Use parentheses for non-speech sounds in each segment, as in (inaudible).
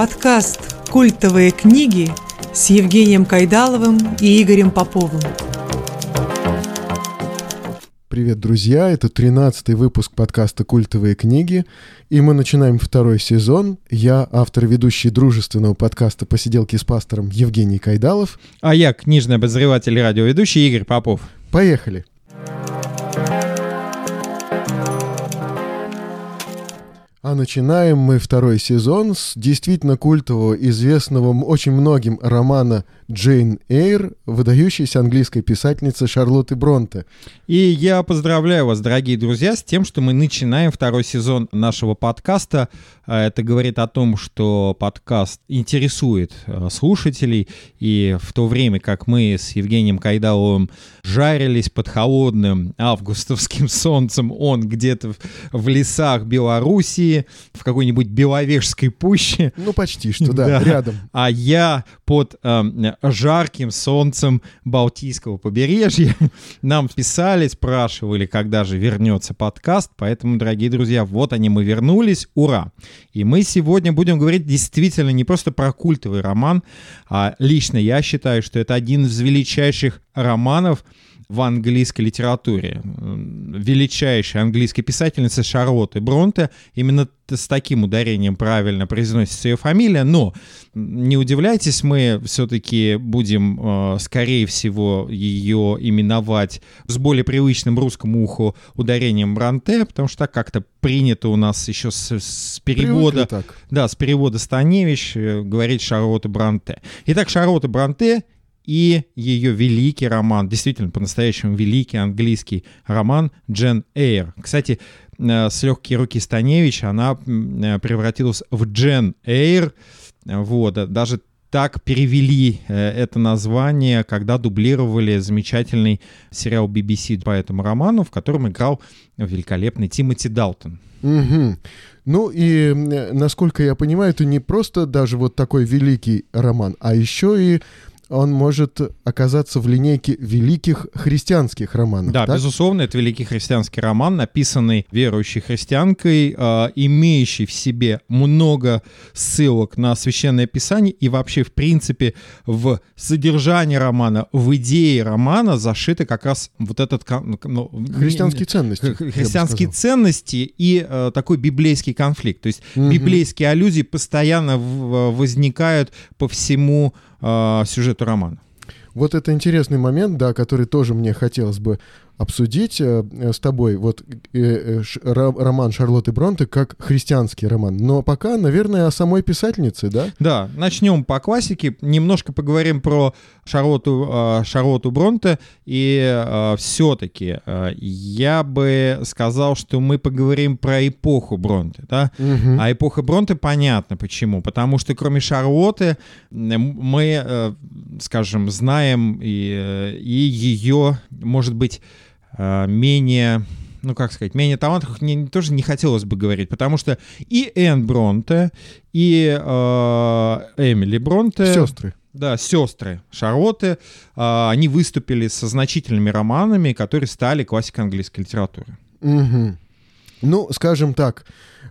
Подкаст «Культовые книги» с Евгением Кайдаловым и Игорем Поповым. Привет, друзья! Это 13-й выпуск подкаста «Культовые книги», и мы начинаем второй сезон. Я автор ведущий дружественного подкаста «Посиделки с пастором» Евгений Кайдалов. А я книжный обозреватель и радиоведущий Игорь Попов. Поехали! А начинаем мы второй сезон с действительно культового, известного очень многим романа Джейн Эйр, выдающейся английской писательницы Шарлотты Бронте. И я поздравляю вас, дорогие друзья, с тем, что мы начинаем второй сезон нашего подкаста. А это говорит о том, что подкаст интересует э, слушателей, и в то время, как мы с Евгением Кайдаловым жарились под холодным августовским (laughs) солнцем, он где-то в лесах Белоруссии, в какой-нибудь Беловежской пуще. Ну, почти что, да, (laughs) рядом. А я под э, жарким солнцем Балтийского побережья. (laughs) Нам писали, спрашивали, когда же вернется подкаст. Поэтому, дорогие друзья, вот они, мы вернулись. Ура! И мы сегодня будем говорить действительно не просто про культовый роман, а лично я считаю, что это один из величайших романов, в английской литературе. Величайшая английская писательница Шарлотты Бронте. Именно с таким ударением правильно произносится ее фамилия, но не удивляйтесь, мы все-таки будем, э, скорее всего, ее именовать с более привычным русскому уху ударением Бронте, потому что так как-то принято у нас еще с, с перевода, да, с перевода Станевич говорить Шарлотта Бронте. Итак, Шарлотта Бронте и ее великий роман, действительно по-настоящему великий английский роман Джен Эйр. Кстати, э, с легкие руки Станевич она э, превратилась в Джен Эйр. Вот, э, даже так перевели это название, когда дублировали замечательный сериал BBC по этому роману, в котором играл великолепный Тимоти Далтон. Угу. Ну и, насколько я понимаю, это не просто даже вот такой великий роман, а еще и он может оказаться в линейке великих христианских романов. Да, так? безусловно, это великий христианский роман, написанный верующей христианкой, э, имеющий в себе много ссылок на священное писание и вообще, в принципе, в содержании романа, в идее романа зашиты как раз вот этот... Ну, христианские ценности. Христианские ценности и э, такой библейский конфликт. То есть угу. библейские аллюзии постоянно возникают по всему э, сюжету романа. Вот это интересный момент, да, который тоже мне хотелось бы обсудить э, э, с тобой вот э, роман Шарлотты Бронте как христианский роман. Но пока, наверное, о самой писательнице, да? Да, начнем по классике. Немножко поговорим про Шарлотту, Шарлотту Бронте. И все-таки я бы сказал, что мы поговорим про эпоху Бронте. Да? Угу. А эпоха Бронте понятно почему. Потому что кроме Шарлотты мы, скажем, знаем и, и ее, может быть, менее ну, как сказать, менее талантливых мне тоже не хотелось бы говорить, потому что и Энн Бронте, и э, Эмили Бронте... Сестры. Да, сестры Шарлотты, э, они выступили со значительными романами, которые стали классикой английской литературы. Угу. Ну, скажем так,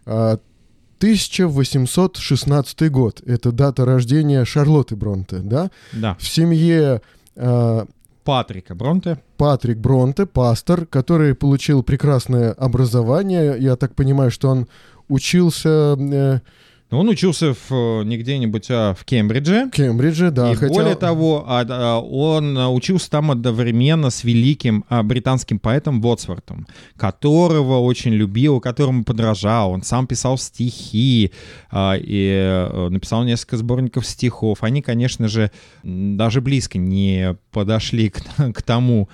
1816 э, год — это дата рождения Шарлотты Бронте, да? Да. В семье э, Патрика Бронте. Патрик Бронте, пастор, который получил прекрасное образование. Я так понимаю, что он учился э, он учился в, э, не где-нибудь, а в Кембридже. Кембридже, да. И хотя... более того, а, а, он учился там одновременно с великим а, британским поэтом Вотсвортом, которого очень любил, которому подражал. Он сам писал стихи и э, написал несколько сборников стихов. Они, конечно же, даже близко не подошли к, (laughs) к тому,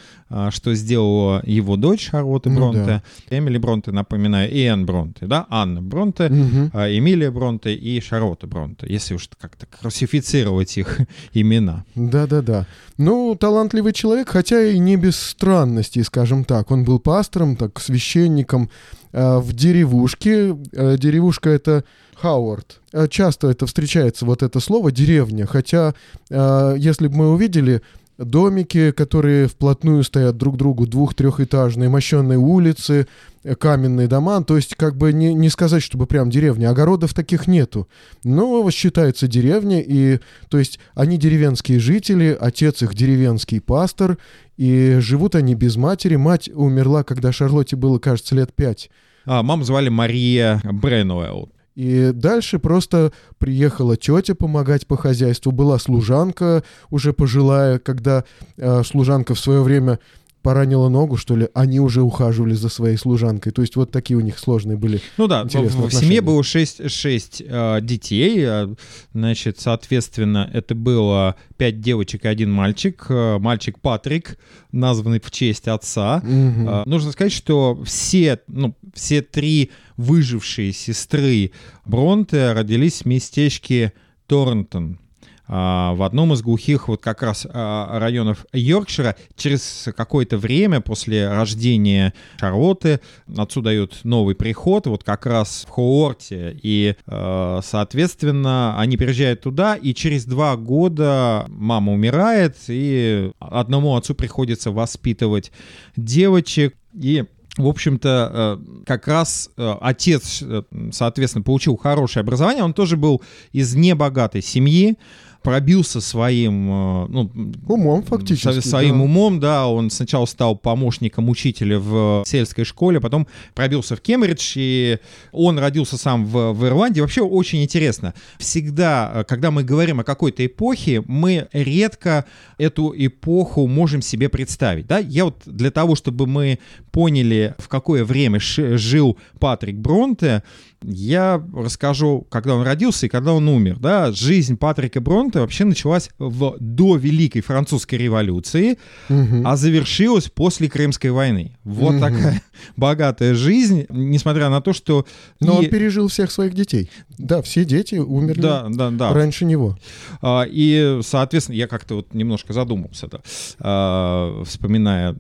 что сделала его дочь Шарлотта Бронте. Ну, да. Эмили Бронте, напоминаю, и Энн Бронте, да, Анна Бронте, угу. Эмилия Бронте, Бронте и Шарлотта Бронте, если уж как-то классифицировать их (laughs) имена. Да-да-да. Ну, талантливый человек, хотя и не без странностей, скажем так. Он был пастором, так, священником э, в деревушке. Э, деревушка — это Хауард. Часто это встречается, вот это слово «деревня», хотя, э, если бы мы увидели домики, которые вплотную стоят друг к другу, двух-трехэтажные, мощенные улицы, э, каменные дома, то есть как бы не, не сказать, чтобы прям деревня, огородов таких нету, но считается деревня, и то есть они деревенские жители, отец их деревенский пастор, и живут они без матери, мать умерла, когда Шарлотте было, кажется, лет пять. А, маму звали Мария Бренуэлл. И дальше просто приехала тетя помогать по хозяйству, была служанка уже пожилая, когда э, служанка в свое время поранила ногу, что ли, они уже ухаживали за своей служанкой. То есть вот такие у них сложные были. Ну да, в, в семье было 6, 6 э, детей. Э, значит, соответственно, это было 5 девочек и один мальчик. Э, мальчик Патрик, названный в честь отца. Угу. Э, нужно сказать, что все, ну, все три выжившие сестры Бронте родились в местечке Торнтон а, в одном из глухих вот как раз а, районов Йоркшира. Через какое-то время после рождения Шарлотты отсюда дают новый приход, вот как раз в Хоорте, и, а, соответственно, они переезжают туда, и через два года мама умирает, и одному отцу приходится воспитывать девочек, и в общем-то, как раз отец, соответственно, получил хорошее образование. Он тоже был из небогатой семьи пробился своим э, ну, умом фактически. Своим да. умом, да. Он сначала стал помощником учителя в сельской школе, потом пробился в Кембридж, и он родился сам в, в Ирландии. Вообще очень интересно. Всегда, э, когда мы говорим о какой-то эпохе, мы редко эту эпоху можем себе представить. Да? Я вот для того, чтобы мы поняли, в какое время жил Патрик Бронте, я расскажу, когда он родился и когда он умер. Да? Жизнь Патрика Бронте вообще началась в, до Великой Французской революции, угу. а завершилась после Крымской войны. Вот угу. такая (laughs) богатая жизнь, несмотря на то, что... Но и... он пережил всех своих детей. Да, все дети умерли да, да, да. раньше него. А, и, соответственно, я как-то вот немножко задумался, да, а, вспоминая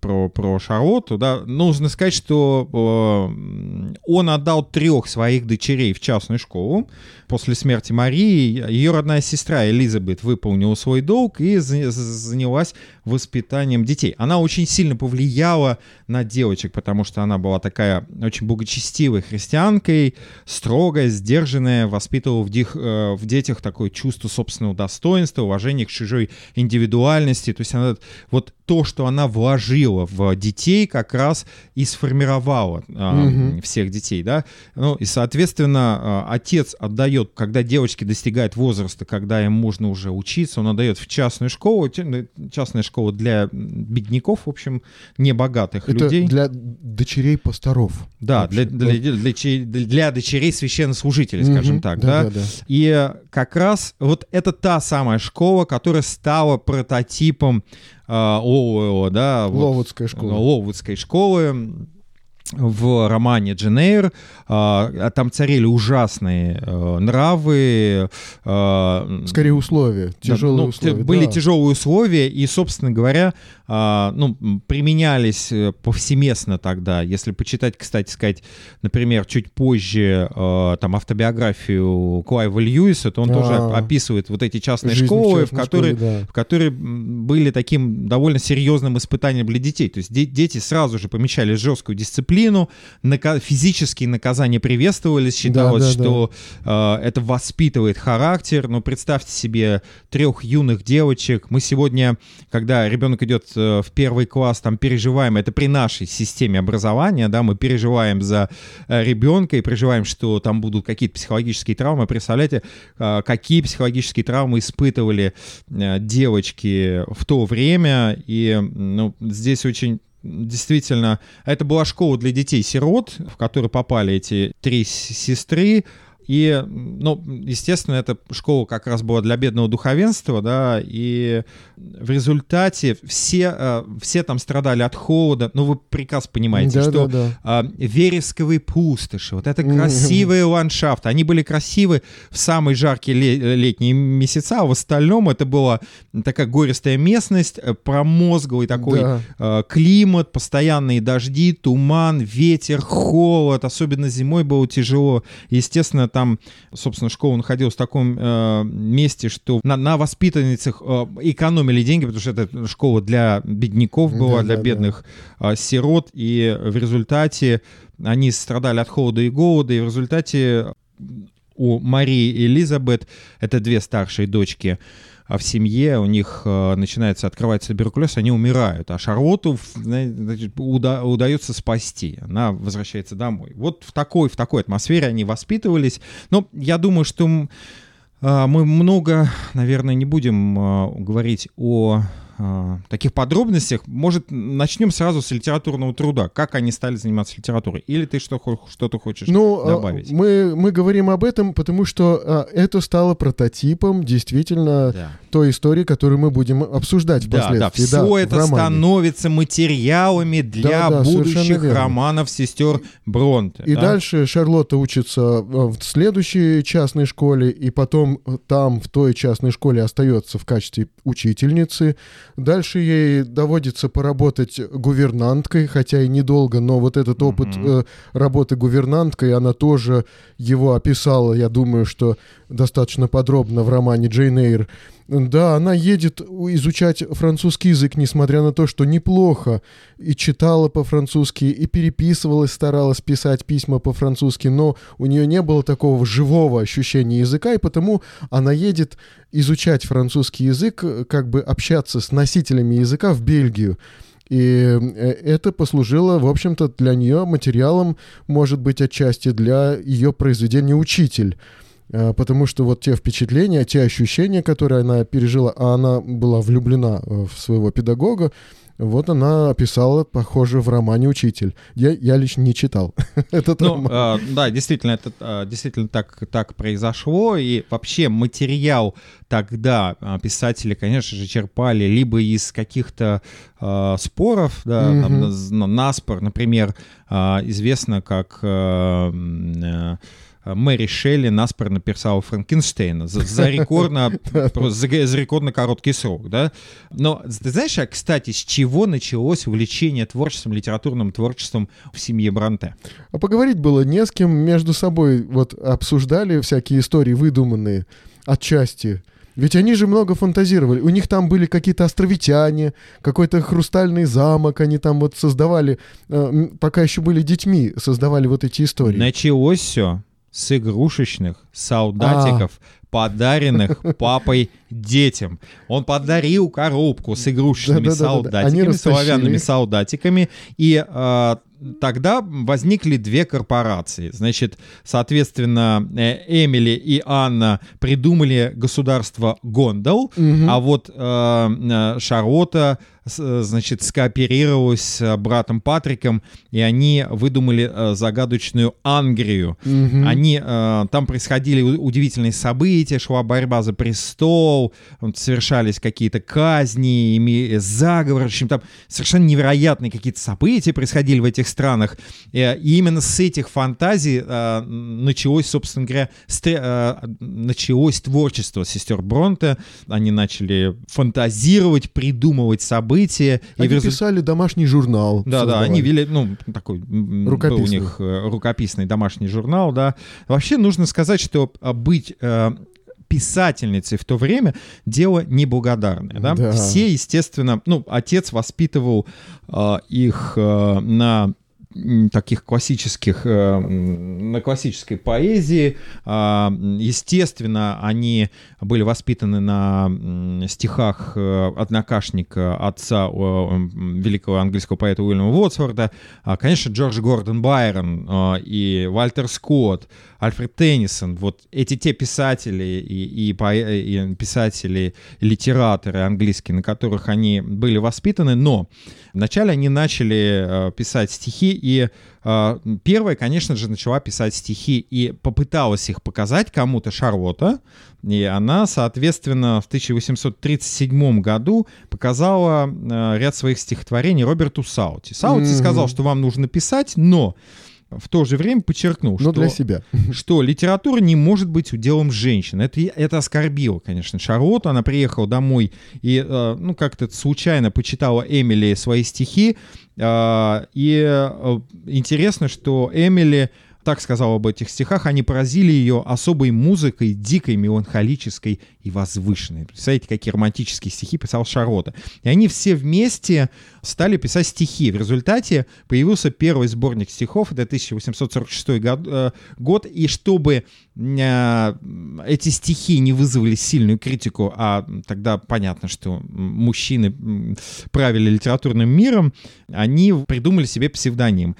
про, про Шарлотту. Да, нужно сказать, что а, он отдал трех своих дочерей в частную школу. После смерти Марии ее родная сестра Элизабет выполнила свой долг и занялась воспитанием детей. Она очень сильно повлияла на девочек, потому что она была такая очень благочестивой христианкой, строгая, сдержанная, воспитывала в, дих, э, в детях такое чувство собственного достоинства, уважения к чужой индивидуальности. То есть она вот то, что она вложила в детей, как раз и сформировала э, угу. всех детей, да. Ну и, соответственно, э, отец отдает, когда девочки достигают возраста, когда им можно уже учиться, он отдает в частную школу, частная школа для бедняков, в общем, небогатых Это людей. для дочерей пасторов. Да, для, для, для, для дочерей священнослужителей, скажем угу, так, да, да? Да, да. И как раз вот это та самая школа, которая стала прототипом э, Лоуэлла, да, Ловудской школы. Ловудской школы в романе Джен Эйр. А, там царили ужасные э, нравы. Э, Скорее условия, тяжелые ну, условия. Были да. тяжелые условия, и, собственно говоря, а, ну, применялись э, повсеместно тогда. Если почитать, кстати сказать, например, чуть позже там автобиографию Клайва Льюиса, то он тоже а. описывает вот эти частные Жизнь школы, в, в которые, школе, да. в которые были таким довольно серьезным испытанием для детей. То есть дети сразу же помечали жесткую дисциплину, нака- физические наказания приветствовались, считалось, да, да, что да. Э, это воспитывает характер. Но представьте себе трех юных девочек. Мы сегодня, когда ребенок идет э, в первый класс, там переживаем, это при нашей системе образования, да, мы переживаем за э, ребенка и переживаем, что там будут какие-то психологические травмы. Представляете, э, какие психологические травмы испытывали э, девочки в то время. И ну, здесь очень действительно, это была школа для детей-сирот, в которую попали эти три сестры. И, ну, естественно, эта школа как раз была для бедного духовенства, да, и в результате все, э, все там страдали от холода. Ну, вы прекрасно понимаете, да, что да, да. вересковые пустоши, вот это красивые ландшафты, они были красивы в самые жаркие летние месяца, а в остальном это была такая гористая местность, э, промозглый такой да. Э, климат, постоянные дожди, туман, ветер, холод, особенно зимой было тяжело. Естественно, там, собственно, школа находилась в таком э, месте, что на, на воспитанницах э, экономили деньги, потому что это школа для бедняков была, Да, для да, бедных э, сирот, и в результате они страдали от холода и голода, и в результате у Марии и Элизабет, это две старшие дочки, в семье у них э, начинается открывается туберкулез, они умирают, а Шарлотту значит, уда- удается спасти, она возвращается домой. Вот в такой, в такой атмосфере они воспитывались. Но я думаю, что а, мы много, наверное, не будем а, говорить о а, таких подробностях. Может, начнем сразу с литературного труда. Как они стали заниматься литературой? Или ты что, что-то хочешь Ну, а, добавить? мы, мы говорим об этом, потому что а, это стало прототипом действительно Да. той истории, которую мы будем обсуждать Да, да, впоследствии. все в это становится материалами для Да, да, будущих романов сестер Бронте. И да? дальше Шарлотта учится э, в следующей частной школе, и потом э, там, в той частной школе, остается в качестве учительницы. Дальше ей доводится поработать гувернанткой, хотя и недолго, но вот этот опыт Мгм. э, работы гувернанткой, она тоже его описала, я думаю, что достаточно подробно в романе Джейн Эйр. Да, она едет изучать французский язык, несмотря на то, что неплохо и читала по-французски, и переписывалась, старалась писать письма по-французски, но у нее не было такого живого ощущения языка, и потому она едет изучать французский язык, как бы общаться с носителями языка в Бельгию. И э, это послужило, в общем-то, для нее материалом, может быть, отчасти для ее произведения «Учитель». Э, Потому что вот те впечатления, те ощущения, которые она пережила, а она была влюблена э, в своего педагога, вот она описала, похоже, в романе «Учитель». Я, я лично не читал (laughs) этот Ну, роман. э, да, действительно, это э, действительно так, так произошло. И вообще материал тогда э, писатели, конечно же, черпали либо из каких-то э, споров, да, там, Мгм. на- на- наспор, например, э, известно, как э, э, Мэри Шелли наспор написала Франкенштейна за, за рекордно, за, за рекордно короткий срок, да. Но ты знаешь, а, кстати, с чего началось увлечение творчеством, литературным творчеством в семье Бранте? А поговорить было не с кем, между собой вот обсуждали всякие истории выдуманные отчасти. Ведь они же много фантазировали. У них там были какие-то островитяне, какой-то хрустальный замок, они там вот создавали, э, пока еще были детьми, создавали вот эти истории. Началось все с игрушечных солдатиков, подаренных (laughs) папой детям. Он подарил коробку с игрушечными солдатиками, растащили соловянными их. солдатиками, и э, тогда возникли две корпорации. Значит, соответственно, э, Эмили и Анна придумали государство Гондол, Мгм. а вот э, Шарлотта, с- э, значит, скооперировалась с э, братом Патриком, и они выдумали э, загадочную Ангрию. Мгм. Они, э, там происходили удивительные события, шла борьба за престол, совершались какие-то казни, ими- заговоры, в общем, там совершенно невероятные какие-то события происходили в этих странах. Э, И именно с этих фантазий э, началось, собственно говоря, э, началось творчество сестер Бронте. Они начали фантазировать, придумывать события. И Они в результ- писали домашний журнал. да, да, они вели, ну, такой был у них э, рукописный домашний журнал, да. Вообще нужно сказать, что а, быть э, писательницей в то время дело неблагодарное, да. Да. Все, естественно, ну, отец воспитывал э, их э, на таких классических, э, на классической поэзии. А, Естественно, они были воспитаны на стихах э, однокашника отца великого английского поэта Уильяма Уотсворда. А, Конечно, Джордж Гордон Байрон э, и Вальтер Скотт, Альфред Теннисон. Вот эти те писатели и, и, поэ- и писатели, литераторы английские, на которых они были воспитаны. Но вначале они начали писать стихи, и э, первая, конечно же, начала писать стихи и попыталась их показать кому-то Шарлотта. И она, соответственно, в 1837 году показала э, ряд своих стихотворений Роберту Саути. Саути Мгм. сказал, что вам нужно писать, но в то же время подчеркнул, Но что, для себя. (laughs) что литература не может быть уделом женщин. Это, это оскорбило, конечно, Шарлотту. Она приехала домой и, э, ну, как-то случайно почитала Эмили свои стихи. Э, И э, интересно, что Эмили так сказал об этих стихах, они поразили ее особой музыкой, дикой, меланхолической и возвышенной. Представляете, какие романтические стихи писал Шарота. И они все вместе стали писать стихи. В результате появился первый сборник стихов, это 1846 год, э, год и чтобы э, эти стихи не вызвали сильную критику, а тогда понятно, что мужчины правили литературным миром, они придумали себе псевдоним.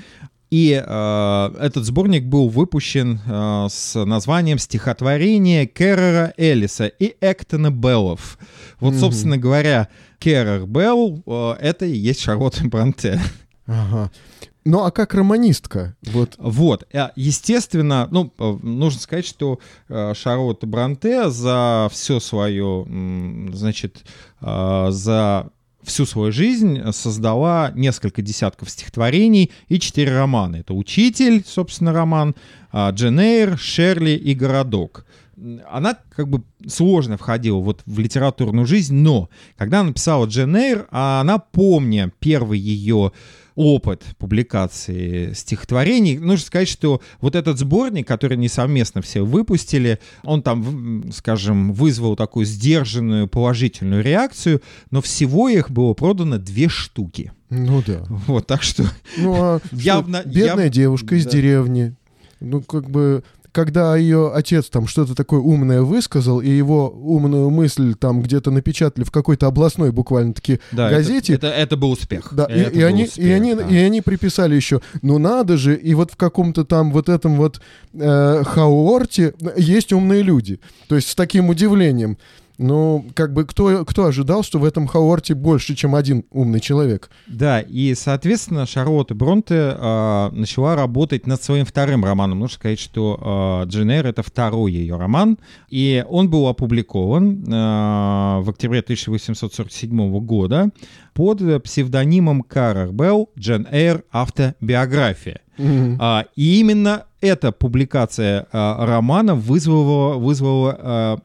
И э, этот сборник был выпущен э, с названием «Стихотворение Керрера Эллиса и Эктона Беллов». Вот, mm-hmm. собственно говоря, Керрер Белл э, — это и есть Шарлотта Бронте. Ага. Ну а как романистка? Вот. Вот. Э, естественно, ну, э, нужно сказать, что э, Шарлотта Бронте за все свое, значит, за всю свою жизнь создала несколько десятков стихотворений и четыре романа. Это «Учитель», собственно, роман, «Джен Эйр», «Шерли» и «Городок». Она как бы сложно входила вот в литературную жизнь, но когда она написала «Джен Эйр», она, помня первый ее опыт публикации стихотворений. Нужно сказать, что вот этот сборник, который они совместно все выпустили, он там, скажем, вызвал такую сдержанную положительную реакцию, но всего их было продано две штуки. Ну да. Вот, так что... Ну а (laughs) явно... Бедная яв... девушка из да. деревни. Ну, как бы когда ее отец там что-то такое умное высказал, и его умную мысль там где-то напечатали в какой-то областной буквально-таки да, газете. Это, это, это был успех. Да, и, и, они, успех, и, они, да. и они приписали еще, ну надо же, и вот в каком-то там вот этом вот э, Хауорте есть умные люди. То есть с таким удивлением. Ну, как бы кто, кто ожидал, что в этом Хауарте больше, чем один умный человек? Да, и, соответственно, Шарлотта Бронте э, начала работать над своим вторым романом. Нужно сказать, что э, Джен Эйр — это второй ее роман, и он был опубликован э, в октябре 1847 года под псевдонимом Карр Белл «Джен Эйр. Автобиография». Mm-hmm. А, и именно эта публикация а, романа вызвала, вызвала а,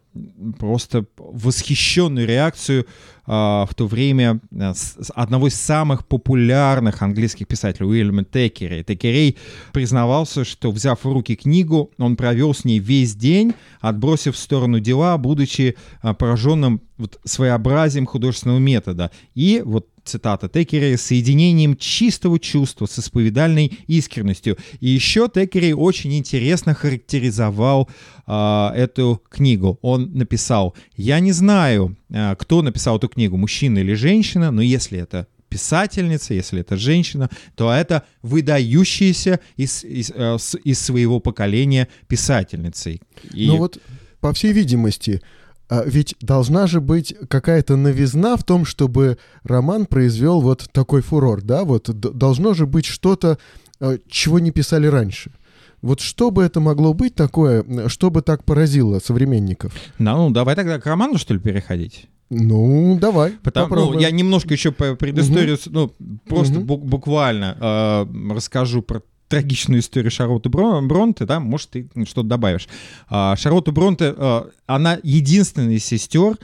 просто восхищенную реакцию а, в то время с, одного из самых популярных английских писателей Уильяма Теккери. Текерей признавался, что, взяв в руки книгу, он провел с ней весь день, отбросив в сторону дела, будучи а, пораженным вот своеобразием художественного метода. И вот цитата Текери, соединением чистого чувства с исповедальной искренностью. И еще Текери очень интересно характеризовал э, эту книгу. Он написал, я не знаю, э, кто написал эту книгу, мужчина или женщина, но если это писательница, если это женщина, то это выдающаяся из, из, э, из своего поколения писательница. И... Ну вот, по всей видимости, ведь должна же быть какая-то новизна в том, чтобы роман произвел вот такой фурор, да? Вот должно же быть что-то, а, чего не писали раньше. Вот что бы это могло быть такое, что бы так поразило современников? Ну, ну давай тогда к роману, что ли, переходить? Ну, давай. Потому, ну, я немножко еще по предысторию, угу. ну, просто угу. буквально э, расскажу про трагичную историю Шарлотты Бронте, да, может, ты что-то добавишь. А, Шарлотта Бронте, а, она единственная из сестер,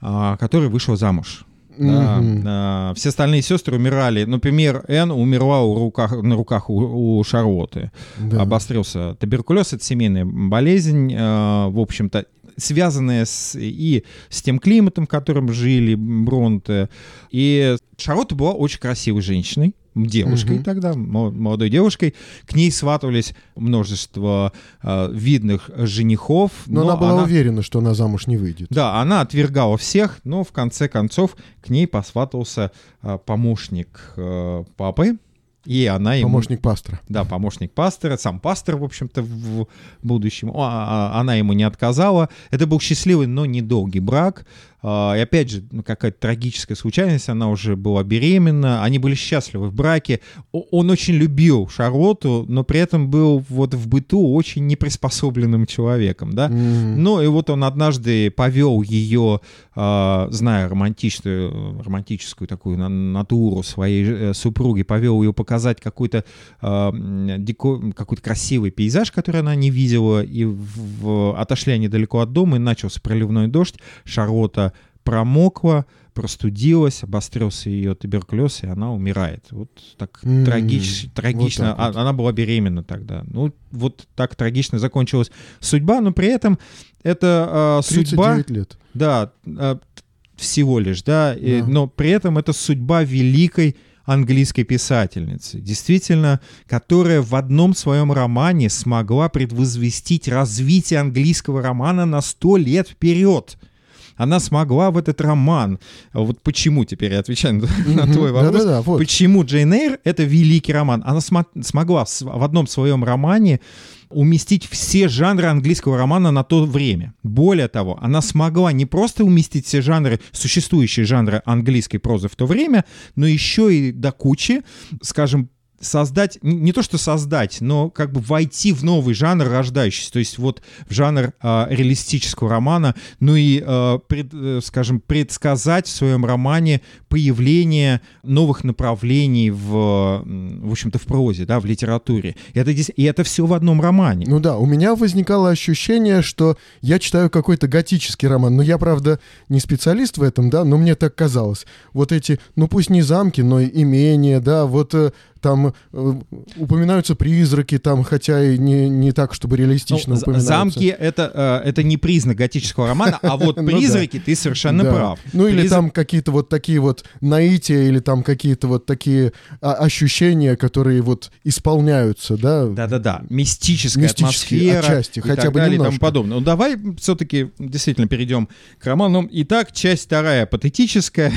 а, которая вышла замуж. Да, mm-hmm. все остальные сестры умирали. Например, Энн умерла у руках, на руках у, у Шарлотты. Да. Обострился туберкулез, это семейная болезнь, в общем-то, связанная с, и с тем климатом, в котором жили Бронте. И Шарлотта была очень красивой женщиной девушкой угу. тогда, молодой девушкой. К ней сватывались множество э, видных женихов. Но, но она была она... уверена, что она замуж не выйдет. Да, она отвергала всех, но в конце концов к ней посватывался э, помощник э, папы, и она ему... Помощник пастора. Да, помощник пастора, сам пастор, в общем-то, в будущем. А, а, она ему не отказала. Это был счастливый, но недолгий брак. А, и опять же, ну, какая-то трагическая случайность, она уже была беременна, они были счастливы в браке. Он очень любил Шарлотту, но при этом был вот в быту очень неприспособленным человеком, да. Mm-hmm. Ну и вот он однажды повел ее, а, зная романтичную, романтическую такую натуру своей э, супруги, повел ее показать какой-то а, какой-то красивый пейзаж, который она не видела, и в, отошли они далеко от дома, и начался проливной дождь. Шарлотта промокла, простудилась, обострился ее туберкулез, и она умирает. Вот так М, трагич- вот трагично. так вот. А- Она была беременна тогда. Ну, вот так трагично закончилась судьба, но при этом это а, судьба... 39 лет. Да, т- всего лишь, да, и- Да. но при этом это судьба великой английской писательницы, действительно, которая в одном своем романе смогла предвозвестить развитие английского романа на сто лет вперед. Она смогла в этот роман. а Вот почему теперь я отвечаю на, на твой вопрос. Да-да-да, вот. Почему Джейн Эйр — это великий роман? Она смо- смогла в, в одном своем романе уместить все жанры английского романа на то время. Более того, она смогла не просто уместить все жанры, существующие жанры английской прозы в то время, но еще и до кучи, скажем, создать, не то что создать, но как бы войти в новый жанр рождающийся, то есть вот в жанр а, реалистического романа, ну и, а, пред- э, скажем, предсказать в своем романе появление новых направлений в, в общем-то, в прозе, да, в литературе. И это, дес- и это все в одном романе. Ну да, у меня возникало ощущение, что я читаю какой-то готический роман. Но я, правда, не специалист в этом, да, но мне так казалось. Вот эти, ну пусть не замки, но имения, да, вот э, там э, упоминаются призраки, там, хотя и не, не так, чтобы реалистично Ну, упоминаются. замки это, э, это не признак готического романа, а вот (laughs) Ну да. призраки, ты совершенно Да. прав. Ну или там какие-то вот такие вот наития, или там какие-то вот такие а, ощущения, которые вот исполняются, да? Да-да-да, мистическая Мистические атмосфера отчасти, хотя бы далее и тому подобное. Ну давай все-таки действительно перейдем к роману. Итак, часть вторая патетическая.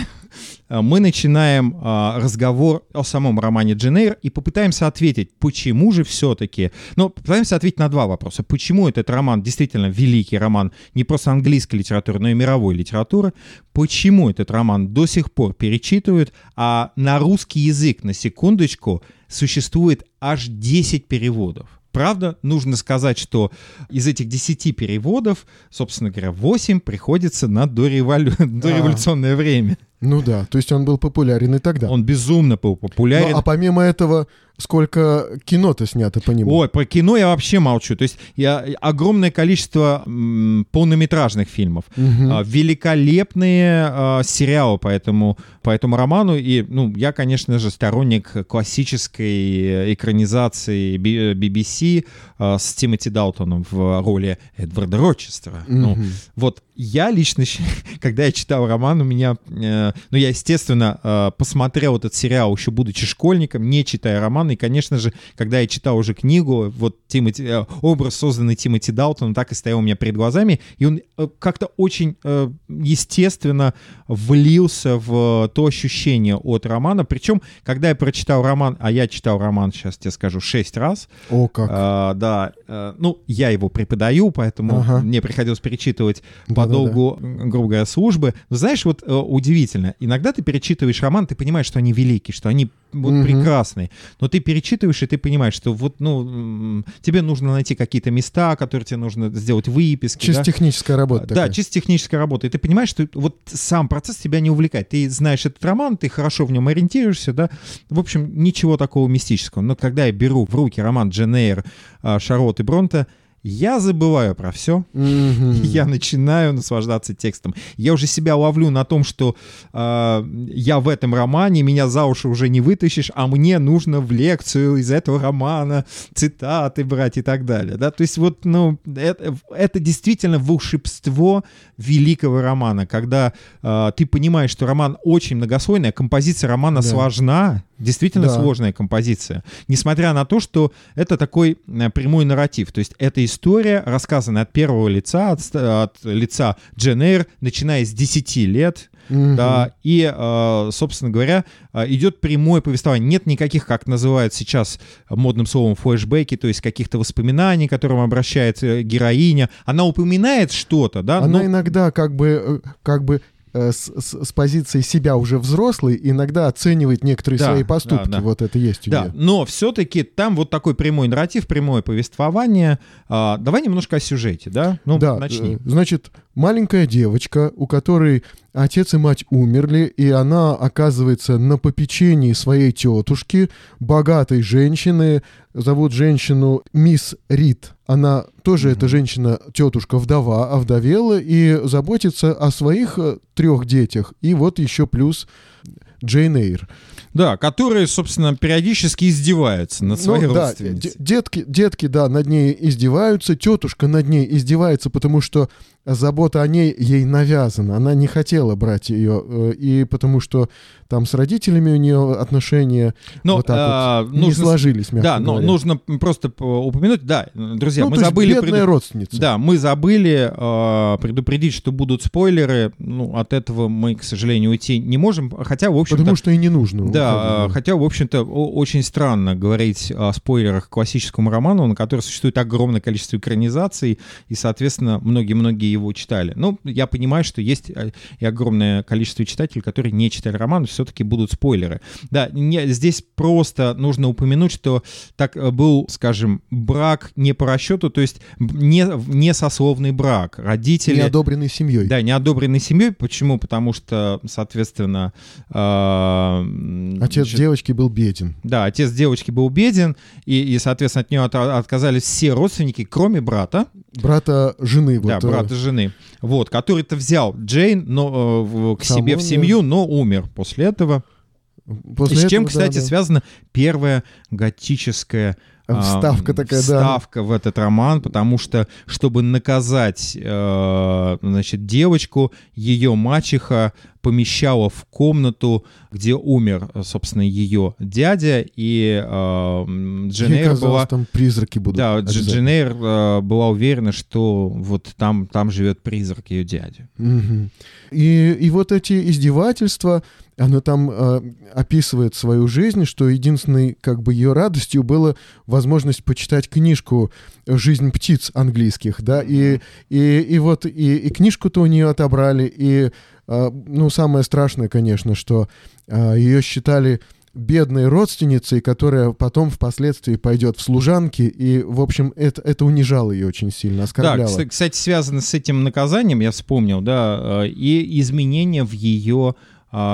А, Мы начинаем а, разговор о самом романе Джен Эйр и попытаемся ответить, почему же все-таки... Ну, попытаемся ответить на два вопроса. Почему этот роман действительно великий роман не просто английской литературы, но и мировой литературы? Почему этот роман до сих пор перечитывают, а на русский язык, на секундочку, существует аж 10 переводов? Правда, нужно сказать, что из этих 10 переводов, собственно говоря, 8 приходится на дореволю- дореволюционное время. Ну да, то есть он был популярен и тогда. Он безумно был популярен. Ну, а помимо этого, сколько кино-то снято по нему? Ой, про кино я вообще молчу. То есть я, огромное количество м, полнометражных фильмов, Мгм. а, великолепные а, сериалы по этому, по этому роману. И, ну, я, конечно же, сторонник классической экранизации BBC а, с Тимоти Далтоном в роли Эдварда Рочестера. Ну, Мгм. вот я лично, (laughs) когда я читал роман, у меня, э, ну, я, естественно, э, посмотрел этот сериал еще будучи школьником, не читая роман, и, конечно же, когда я читал уже книгу, вот Тимоти, э, образ, созданный Тимоти Далтоном, так и стоял у меня перед глазами, и он э, как-то очень э, естественно влился в то ощущение от романа, причем, когда я прочитал роман, а я читал роман, сейчас тебе скажу, шесть раз, О, как. а, да, ну, я его преподаю, поэтому Ага. мне приходилось перечитывать по Да-да-да. долгу, м, грубо говоря, службы. Но знаешь, вот удивительно, иногда ты перечитываешь роман, ты понимаешь, что они великие, что они вот Мгм. прекрасные, но ты перечитываешь, и ты понимаешь, что вот, ну, тебе нужно найти какие-то места, которые тебе нужно сделать выписки. Чисто да? техническая работа Да, такая. чисто техническая работа. И ты понимаешь, что вот сам процесс тебя не увлекает. Ты знаешь этот роман, ты хорошо в нем ориентируешься, да. В общем, ничего такого мистического. Но когда я беру в руки роман Джен Эйр, а, Шарлотты Бронте, я забываю про все. (laughs) Я начинаю наслаждаться текстом. Я уже себя ловлю на том, что э, я в этом романе, меня за уши уже не вытащишь, а мне нужно в лекцию из этого романа цитаты брать и так далее. Да? То есть вот, ну, это, это действительно волшебство великого романа, когда э, ты понимаешь, что роман очень многослойный, а композиция романа Да. сложна, действительно Да. сложная композиция. Несмотря на то, что это такой э, прямой нарратив. То есть эта история рассказана от первого лица, от, от лица Джен Эйр, начиная с 10 лет, Мгм. да, и, э, собственно говоря, э, идет прямое повествование. Нет никаких, как называют сейчас модным словом, флешбеки, то есть каких-то воспоминаний, к которым обращается э, героиня. Она упоминает что-то, да, Она но иногда как бы, как бы с, с- с позиции себя уже взрослый, иногда оценивает некоторые Да, свои поступки. да, да. Вот это есть у Да, нее. но все-таки там вот такой прямой нарратив, прямое повествование. А, давай немножко о сюжете, да? Ну, да, начни. э, значит, маленькая девочка, у которой отец и мать умерли, и она оказывается на попечении своей тетушки, богатой женщины. Зовут женщину мисс Рид. Она тоже, эта женщина, тетушка вдова, овдовела и заботится о своих э, трех детях. И вот еще плюс Джейн Эйр. Да, которые, собственно, периодически издеваются над своей Ну, да, родственницей. де- детки, детки, да, над ней издеваются, тетушка над ней издевается, потому что забота о ней ей навязана. Она не хотела брать ее, э, и потому что там с родителями у нее отношения Но, вот так а, вот не нужно с- сложились, мягко Да, но говоря. нужно просто упомянуть, да, друзья, ну, мы забыли... бедная преду- родственница. Да, мы забыли э, предупредить, что будут спойлеры. Ну, от этого мы, к сожалению, уйти не можем. Хотя, в общем-то... Потому что и не нужно. Да, уходить. э, хотя, в общем-то, очень странно говорить о спойлерах к классическому роману, на который существует огромное количество экранизаций, и, соответственно, многие-многие его читали. Ну, я понимаю, что есть э, и огромное количество читателей, которые не читали роман, все-таки будут спойлеры. Да, не- здесь просто нужно упомянуть, что так э, был, скажем, брак не по расчету, то есть не, не сословный брак. Родители... Не одобренный семьей. Да, не одобренной семьей. Почему? Потому что, соответственно... э, Отец значит, девочки был беден. Да, отец девочки был беден, и, и, соответственно, от нее от- отказались все родственники, кроме брата, Брата жены. да, вот, э, брата жены, вот, который-то взял Джейн но, э, к Само, себе в да. семью, но умер после этого. после и с чем, этого, да, кстати, да. связана первая готическая вставка такая, да. вставка в этот роман, потому что, чтобы наказать, э, значит, девочку, ее мачеха помещала в комнату, где умер, собственно, ее дядя, и э, м, Джейн Ей Эйр казалось, была... там призраки будут. Да, Дж- обязательно. Джейн Эйр, э, была уверена, что вот там, там живет призрак ее дяди. Мгм. И, и вот эти издевательства, она там э, описывает свою жизнь, что единственной как бы ее радостью было возможность почитать книжку «Жизнь птиц» английских, да, и, и, и вот и, и книжку-то у нее отобрали, и, э, ну, самое страшное, конечно, что э, ее считали бедной родственницей, которая потом впоследствии пойдет в служанки, и, в общем, это, это унижало ее очень сильно, Да, оскорбляло. кста- кстати, связано с этим наказанием, я вспомнил, да, э, и изменения в ее а,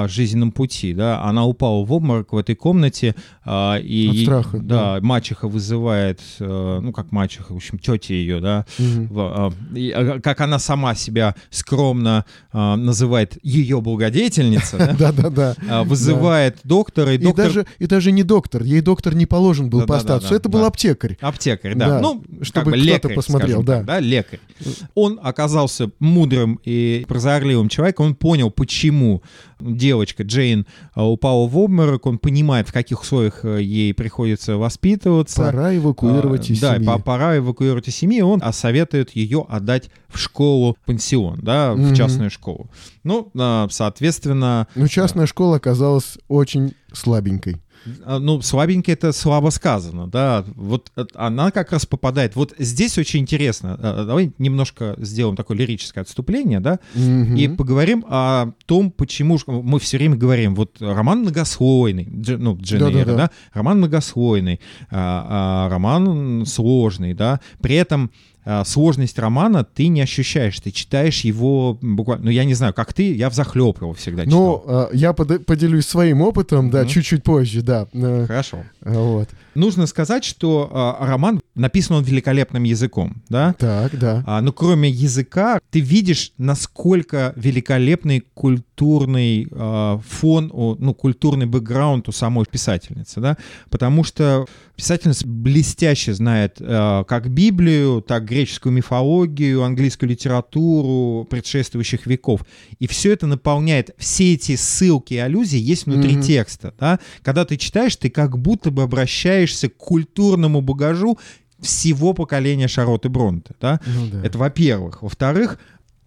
жизненном пути, да, она упала в обморок в этой комнате, а, и От страха, да, мачеха вызывает, э, ну как мачеха, в общем, тетя ее, да, а, и, а, как она сама себя скромно а, называет ее благодетельница, да, (laughs) Да-да-да. вызывает доктора, и доктор даже, и даже не доктор, ей доктор не положен был по статусу, это был да. аптекарь. Аптекарь, да. Да, ну, чтобы кто-то посмотрел, да. лекарь. Он оказался мудрым и прозорливым человеком, он понял, почему девочка Джейн упала в обморок, он понимает, в каких условиях э, ей приходится воспитываться. Пора эвакуировать А, из да, семьи. по- пора эвакуировать из семьи, он советует ее отдать в школу, пансион, да, в частную школу. Ну, а, соответственно, Но частная школа оказалась очень слабенькой. А, Ну, слабенько это слабо сказано, да. Вот э, она как раз попадает. Вот здесь очень интересно. Э, Давай немножко сделаем такое лирическое отступление, да, Мгм. и поговорим о том, почему мы все время говорим, вот роман многослойный, Дж- ну, Джейн Эйр, Да-да-да. да, роман многослойный, а, а, роман сложный, да, при этом сложность романа ты не ощущаешь, ты читаешь его буквально, ну, я не знаю, как ты, я взахлеб его всегда читал. Ну, я поде- поделюсь своим опытом, да, Мгм. чуть-чуть позже, да. Э, Хорошо. Вот. Нужно сказать, что а, роман написан он великолепным языком, да? Так, да. А, но кроме языка, ты видишь, насколько великолепный культурный а, фон, ну, культурный бэкграунд у самой писательницы, да? Потому что писательница блестяще знает а, как Библию, так греческую мифологию, английскую литературу предшествующих веков. И все это наполняет, все эти ссылки и аллюзии есть внутри Мгм. текста, да? Когда ты читаешь, ты как будто бы обращаешься к культурному багажу всего поколения Шарлотты Бронте, да? Ну да. Это во-первых. Во-вторых,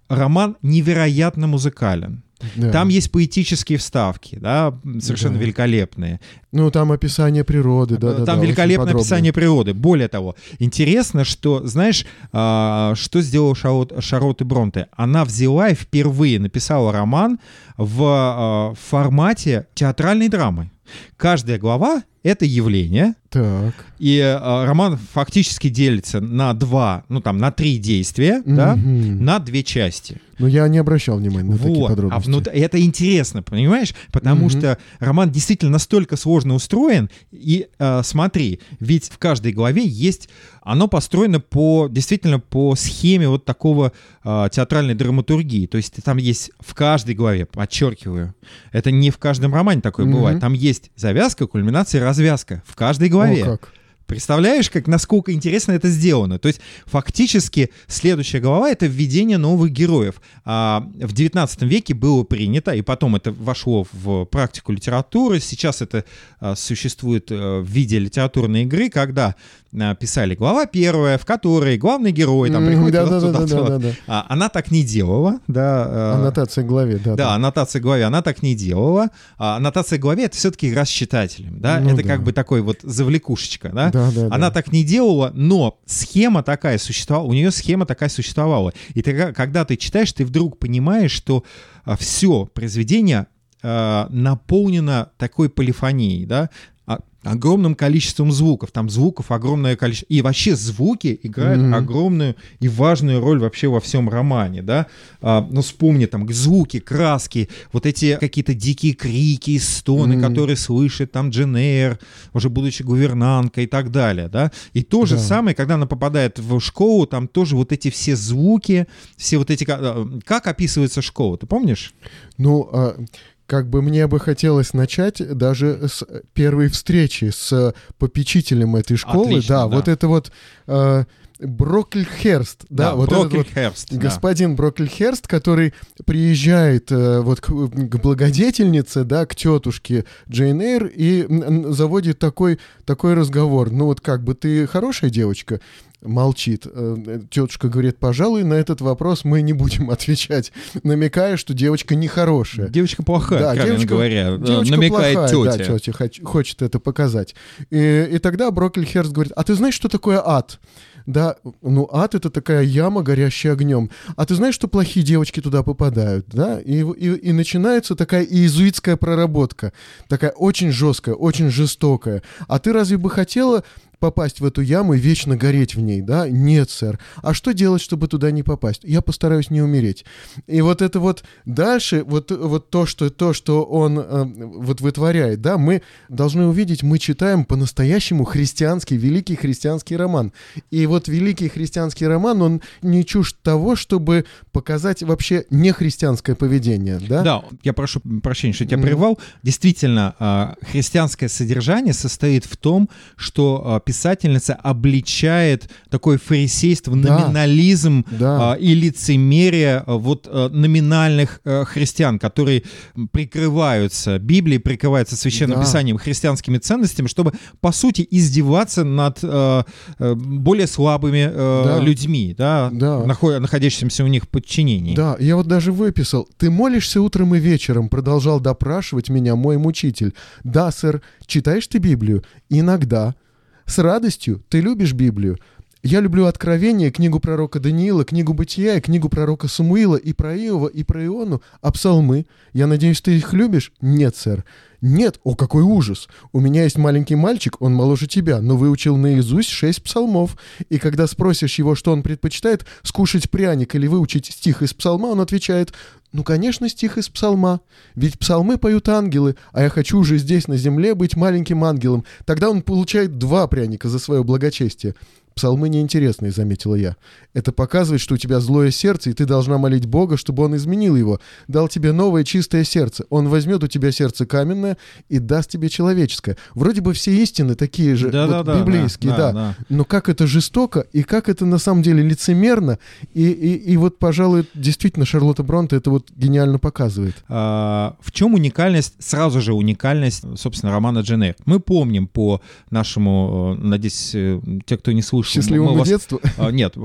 роман невероятно музыкален. Да. Там есть поэтические вставки, да, совершенно Да. великолепные. Ну, там описание природы, да, да. Там да, великолепное описание природы. Более того, интересно, что, знаешь, а, что сделала Шарлот, Шарлотта Бронте? Она взяла и впервые написала роман в а, формате театральной драмы. Каждая глава — это явление, Так. и э, роман фактически делится на два, ну там, на три действия, да, Мгм. на две части. Ну, я не обращал внимания на такие Вот. А подробности. внут- это интересно, понимаешь? Потому Мгм. что роман действительно настолько сложно устроен. И э, смотри, ведь в каждой главе есть... Оно построено по действительно по схеме вот такого э, театральной драматургии. То есть там есть в каждой главе, подчеркиваю, это не в каждом романе такое Мгм. бывает. Там есть завязка, кульминация, развязка в каждой главе. О, как. Представляешь, как насколько интересно это сделано? То есть фактически следующая глава это введение новых героев. А, в 19 веке было принято, и потом это вошло в практику литературы. Сейчас это а, существует э, в виде литературной игры, когда а, писали глава первая, в которой главный герой там приходит туда, туда, Да-да-да-да-да-да. туда. А, Она так не делала, да. а, Аннотация к главе, да. да, аннотация к главе, она так не делала. А аннотация к главе — это все-таки игра с читателем, да? Ну это да. как бы такой вот завлекушечка, да? Да, да, да. Она так не делала, но схема такая существовала, у нее схема такая существовала. И тогда, когда ты читаешь, ты вдруг понимаешь, что все произведение а, наполнено такой полифонией, да? А- огромным количеством звуков. Там звуков огромное количество. И вообще звуки играют Мгм. огромную и важную роль вообще во всем романе, да. А, ну, вспомни там звуки, краски, вот эти какие-то дикие крики, стоны, Мгм. которые слышит там Джен Эйр, уже будучи гувернанткой и так далее, да. И то же Да. самое, когда она попадает в школу, там тоже вот эти все звуки, все вот эти... ка- Как описывается школа, ты помнишь? Ну, а, как бы мне бы хотелось начать даже с первой встречи с попечителем этой школы. Отлично, да, да. вот это вот э, Брокльхерст, да, вот этот вот да. господин Брокльхерст, который приезжает э, вот к, к благодетельнице, да, к тетушке Джейн Эйр и заводит такой, такой разговор. Ну вот как бы ты хорошая девочка? Молчит. Э, Тетушка говорит, пожалуй, на этот вопрос мы не будем (laughs) отвечать, намекая, что девочка нехорошая. Девочка плохая, Да, девочка- говоря, да, Девочка намекает плохая, тетя. Да, тетя хоч- хочет это показать. И, и тогда Броккельхерст говорит, а ты знаешь, что такое ад? Да, ну ад это такая яма, горящая огнем. А ты знаешь, что плохие девочки туда попадают, да? И, и, и начинается такая иезуитская проработка, такая очень жесткая, очень жестокая. А ты разве бы хотела попасть в эту яму и вечно гореть в ней, да? Нет, сэр. А что делать, чтобы туда не попасть? Я постараюсь не умереть. И вот это вот дальше, вот, вот то, что, то, что он э, вот вытворяет, да, мы должны увидеть, мы читаем по-настоящему христианский, великий христианский роман. И вот великий христианский роман, он не чушь того, чтобы показать вообще нехристианское поведение, да? Да, я прошу прощения, что я тебя Мгм. прервал. Действительно, а, христианское содержание состоит в том, что а, писательница обличает такое фарисейство, Да. номинализм Да. а, и лицемерие а, вот а, номинальных а, христиан, которые прикрываются Библией, прикрываются священным Да. писанием, христианскими ценностями, чтобы, по сути, издеваться над а, а, более слабыми а, Да. людьми, да, Да. нахо- находящимися у них в подчинении. Да, я вот даже выписал. Ты молишься утром и вечером, продолжал допрашивать меня мой мучитель. Да, сэр, читаешь ты Библию? Иногда. С радостью ты любишь Библию? Я люблю Откровение, книгу пророка Даниила, книгу Бытия книгу пророка Самуила, и про Иова, и про Иону, а псалмы. Я надеюсь, ты их любишь? Нет, сэр. Нет, о, какой ужас. У меня есть маленький мальчик, он моложе тебя, но выучил наизусть шесть псалмов. И когда спросишь его, что он предпочитает, скушать пряник или выучить стих из псалма, он отвечает, ну, конечно, стих из псалма. Ведь псалмы поют ангелы, а я хочу уже здесь, на земле, быть маленьким ангелом. Тогда он получает два пряника за свое благочестие. Псалмы неинтересные, заметила я. Это показывает, что у тебя злое сердце, и ты должна молить Бога, чтобы он изменил его, дал тебе новое чистое сердце. Он возьмет у тебя сердце каменное и даст тебе человеческое. Вроде бы все истины такие же, вот Да-да-да, библейские, да, да, да. Но как это жестоко, и как это на самом деле лицемерно, и, и, и вот, пожалуй, действительно Шарлотта Бронте это вот гениально показывает. А, в чем уникальность, сразу же уникальность, собственно, романа Джен Эйр? Мы помним по нашему, э, надеюсь, э, те, кто не слышал... Счастливому вас- детству. А, Нет,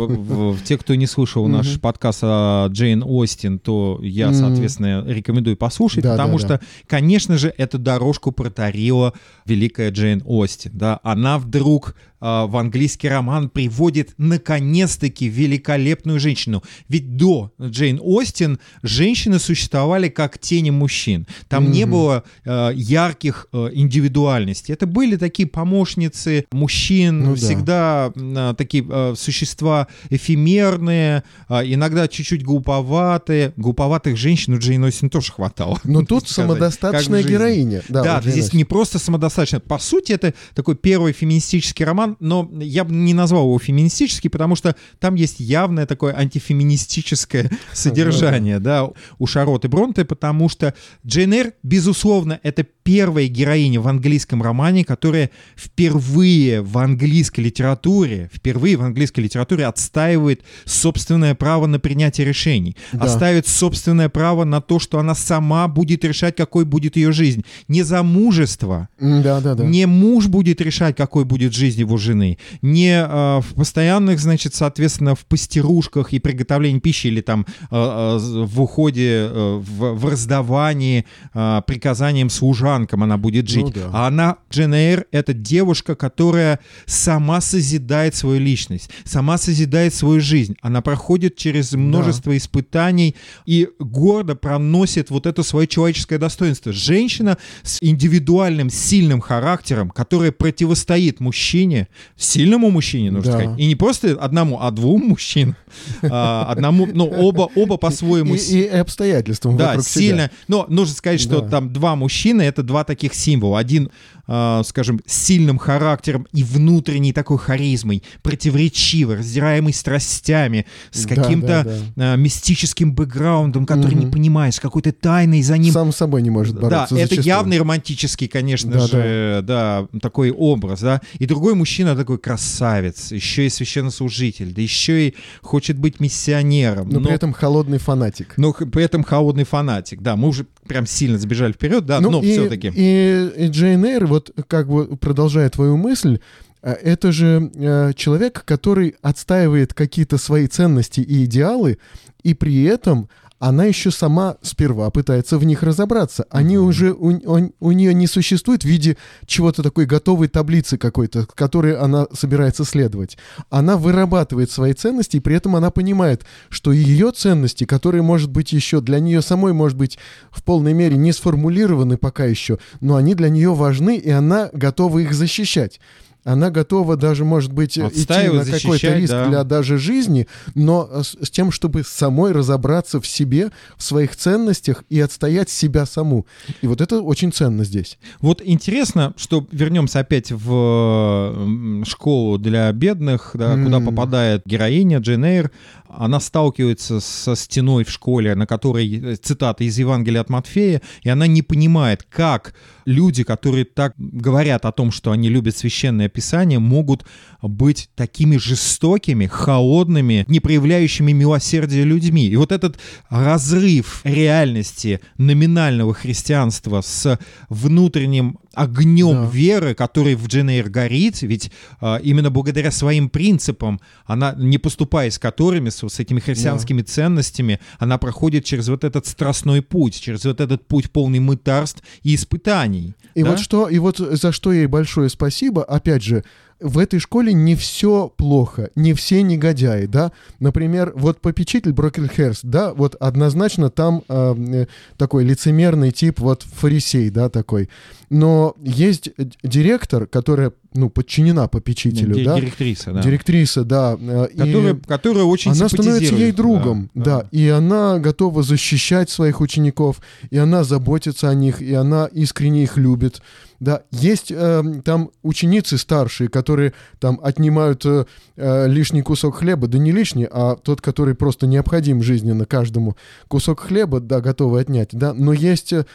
те, кто не слышал наш подкаст о Джейн Остин, то я, соответственно, рекомендую послушать, потому что, конечно же, эту дорожку протарила великая Джейн Остин. Да? Она вдруг в английский роман приводит наконец-таки великолепную женщину. Ведь до Джейн Остин женщины существовали как тени мужчин. Там mm-hmm. не было э, ярких э, индивидуальностей. Это были такие помощницы мужчин, ну, всегда да. э, такие э, существа эфемерные, э, иногда чуть-чуть глуповатые. Глуповатых женщин у Джейн Остин тоже хватало. Но тут самодостаточная героиня. Да, да здесь не просто самодостаточная. По сути, это такой первый феминистический роман, но я бы не назвал его феминистический, потому что там есть явное такое антифеминистическое (laughs) содержание, да, у Шароты Бронте, потому что Джейн Эйр, безусловно, это первая героиня в английском романе, которая впервые в английской литературе, впервые в английской литературе отстаивает собственное право на принятие решений, да. оставит собственное право на то, что она сама будет решать, какой будет ее жизнь. Не замужество, да, да, да. не муж будет решать, какой будет жизнь его жены, не э, в постоянных, значит, соответственно, в пастерушках и приготовлении пищи или там э, э, в уходе, э, в, в раздавании э, приказаниям служан служанкам она будет жить. Ну, да. А она, Джен Эйр, это девушка, которая сама созидает свою личность, сама созидает свою жизнь. Она проходит через множество да. испытаний и гордо проносит вот это свое человеческое достоинство. Женщина с индивидуальным, сильным характером, которая противостоит мужчине, сильному мужчине, нужно да. сказать. И не просто одному, а двум мужчинам. А, одному, ну, оба, оба по-своему... И, и, обстоятельствам Да, сильно. Себя. Но нужно сказать, что да. там два мужчины — это два таких символа. Один, э, скажем, с сильным характером и внутренней такой харизмой, противоречивый, раздираемый страстями, с каким-то да, да, да. Э, мистическим бэкграундом, который угу. не понимаешь, какой-то тайной за ним. Сам собой не может бороться. Да, это явный романтический, конечно да, же, да. да, такой образ, да. И другой мужчина такой красавец, еще и священнослужитель, да еще и хочет быть миссионером. Но, но при этом холодный фанатик. Но при этом холодный фанатик, да. Мы уже прям сильно сбежали вперед, да, ну, но и, все-таки. И, и Джейн Эйр, вот как бы продолжая твою мысль, э, это же э, человек, который отстаивает какие-то свои ценности и идеалы, и при этом она еще сама сперва пытается в них разобраться. Они mm-hmm. уже у, у, у нее не существует в виде чего-то такой готовой таблицы какой-то, которой она собирается следовать. Она вырабатывает свои ценности, и при этом она понимает, что ее ценности, которые, может быть, еще для нее самой, может быть, в полной мере не сформулированы пока еще, но они для нее важны, и она готова их защищать она готова даже, может быть, идти на какой-то риск да. для даже жизни, но с, с тем, чтобы самой разобраться в себе, в своих ценностях и отстоять себя саму. И вот это очень ценно здесь. Вот интересно, что вернемся опять в школу для бедных, да, mm. куда попадает героиня Джейн Эйр. Она сталкивается со стеной в школе, на которой цитата из Евангелия от Матфея, и она не понимает, как люди, которые так говорят о том, что они любят священное писание, могут быть такими жестокими, холодными, не проявляющими милосердия людьми. И вот этот разрыв реальности номинального христианства с внутренним огнем да. веры, который в Дженейр горит, ведь а, именно благодаря своим принципам, она, не поступая с которыми, с, с этими христианскими да. ценностями, она проходит через вот этот страстной путь, через вот этот путь полный мытарств и испытаний. И да? вот что, и вот за что ей большое спасибо, опять же, в этой школе не все плохо, не все негодяи, да. Например, вот попечитель Брокельхерст, да, вот однозначно там э, такой лицемерный тип, вот фарисей, да, такой. Но есть директор, которая ну, подчинена попечителю, Д- да? Директриса, да. Директриса, да. Которая, и которая очень Она становится ей другом, да, да. да. И она готова защищать своих учеников, и она заботится о них, и она искренне их любит. Да, есть э, там ученицы старшие, которые там отнимают э, э, лишний кусок хлеба, да не лишний, а тот, который просто необходим жизненно каждому. Кусок хлеба, да, готовы отнять, да, но есть э,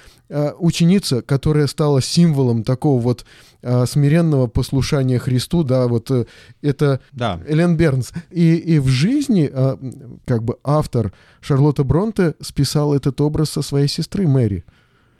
ученица, которая стала символом такого вот э, смиренного послушания Христу, да, вот э, это да. Элен Бернс. И, и в жизни, э, как бы автор Шарлотта Бронте списал этот образ со своей сестры Мэри.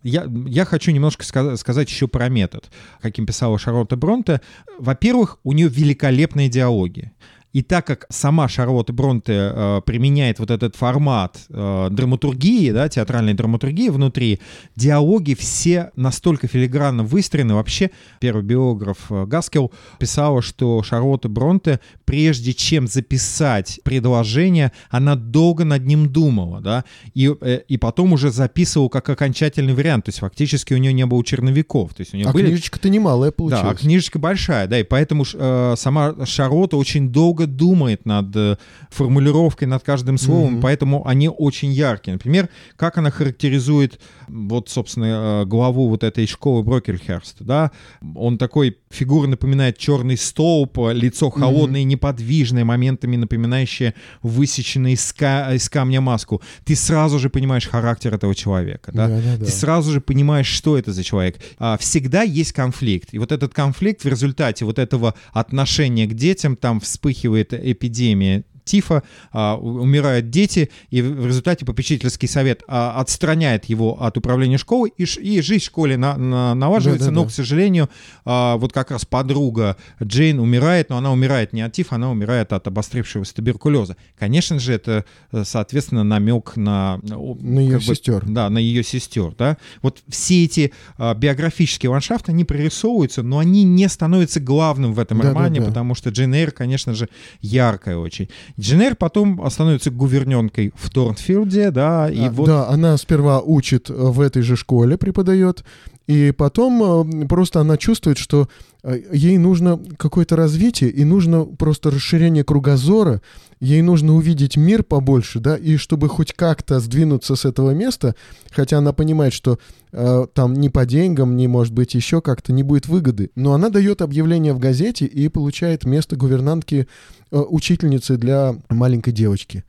Я, я хочу немножко сказать, сказать еще про метод, каким писала Шарлотта Бронте. Во-первых, у нее великолепная идеология. И так как сама Шарлотта Бронте э, применяет вот этот формат э, драматургии, да, театральной драматургии внутри, диалоги все настолько филигранно выстроены. Вообще, первый биограф э, Гаскел писала, что Шарлотта Бронте, прежде чем записать предложение, она долго над ним думала, да, и, э, и потом уже записывала как окончательный вариант. То есть фактически у нее не было черновиков. То есть у нее А были... книжечка-то немалая получилась. Да, а книжечка большая, да, и поэтому э, сама Шарлотта очень долго думает над э, формулировкой, над каждым словом, Мгм. поэтому они очень яркие. Например, как она характеризует вот, собственно, э, главу вот этой школы Брокерхерста, да, он такой, фигура напоминает черный столб, лицо холодное и неподвижное, моментами напоминающее высеченное из, ка- из камня маску. Ты сразу же понимаешь характер этого человека, да, Да-да-да. ты сразу же понимаешь, что это за человек. А, всегда есть конфликт. И вот этот конфликт в результате вот этого отношения к детям, там вспыхивает эпидемия тифа, а, умирают дети, и в результате попечительский совет а, отстраняет его от управления школой, и, и жизнь в школе на- на- налаживается, Да-да-да. но, к сожалению, а, вот как раз подруга Джейн умирает, но она умирает не от тифа, она умирает от обострившегося туберкулеза. Конечно же, это, э, соответственно, намек на... На как бы, сестер. да, на ее сестер, да. Вот все эти а, биографические ландшафты, они прорисовываются, но они не становятся главным в этом Да-да-да. романе, потому что Джейн Эйр, конечно же, яркая очень. Джейн Эйр потом становится гуверненкой в Торнфилде, да, и А, вот... Да, она сперва учит э, в этой же школе, преподает, и потом э, просто она чувствует, что э, ей нужно какое-то развитие, и нужно просто расширение кругозора, ей нужно увидеть мир побольше, да, и чтобы хоть как-то сдвинуться с этого места, хотя она понимает, что э, там ни по деньгам, ни, может быть, еще как-то не будет выгоды, но она дает объявление в газете и получает место гувернантки э, учительницы для маленькой девочки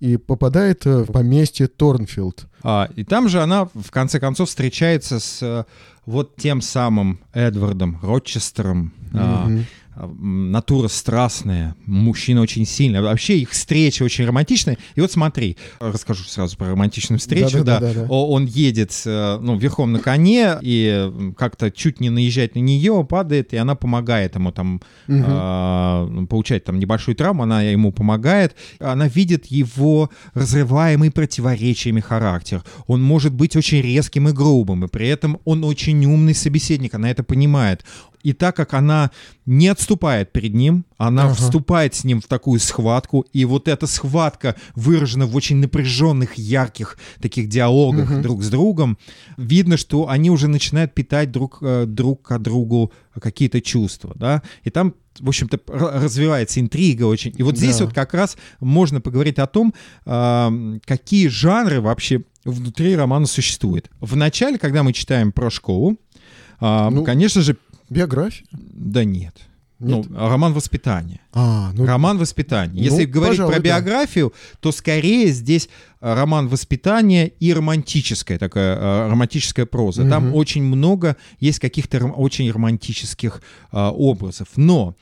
и попадает э, в поместье Торнфилд. А, и там же она, в конце концов, встречается с э, вот тем самым Эдвардом Рочестером, Мгм. а, натура страстная, мужчина очень сильный. Вообще их встреча очень романтичная. И вот смотри, расскажу сразу про романтичную встречу. Да, Да-да-да-да-да. О- Он едет э, ну, верхом на коне и как-то чуть не наезжает на нее, падает, и она помогает ему там Мгм. а, получает там небольшую травму, она ему помогает. Она видит его разрываемый противоречиями характер. Он может быть очень резким и грубым, и при этом он очень умный собеседник, она это понимает. И так как она не отступает перед ним, она Ага. вступает с ним в такую схватку, и вот эта схватка выражена в очень напряженных, ярких таких диалогах Мгм. друг с другом. Видно, что они уже начинают питать друг, э, друг к другу какие-то чувства, да, и там в общем-то, развивается интрига очень. И вот здесь Да. вот как раз можно поговорить о том, какие жанры вообще внутри романа существуют. В начале, когда мы читаем про школу, Ну, конечно же, Биография? да нет. Нет? Ну, роман воспитания. а, ну, Роман воспитания. Если ну, говорить пожалуй, про да. биографию, то скорее здесь э, роман воспитания и романтическая такая э, романтическая проза. Там Мгм. очень много есть каких-то ром- очень романтических э, образов. Но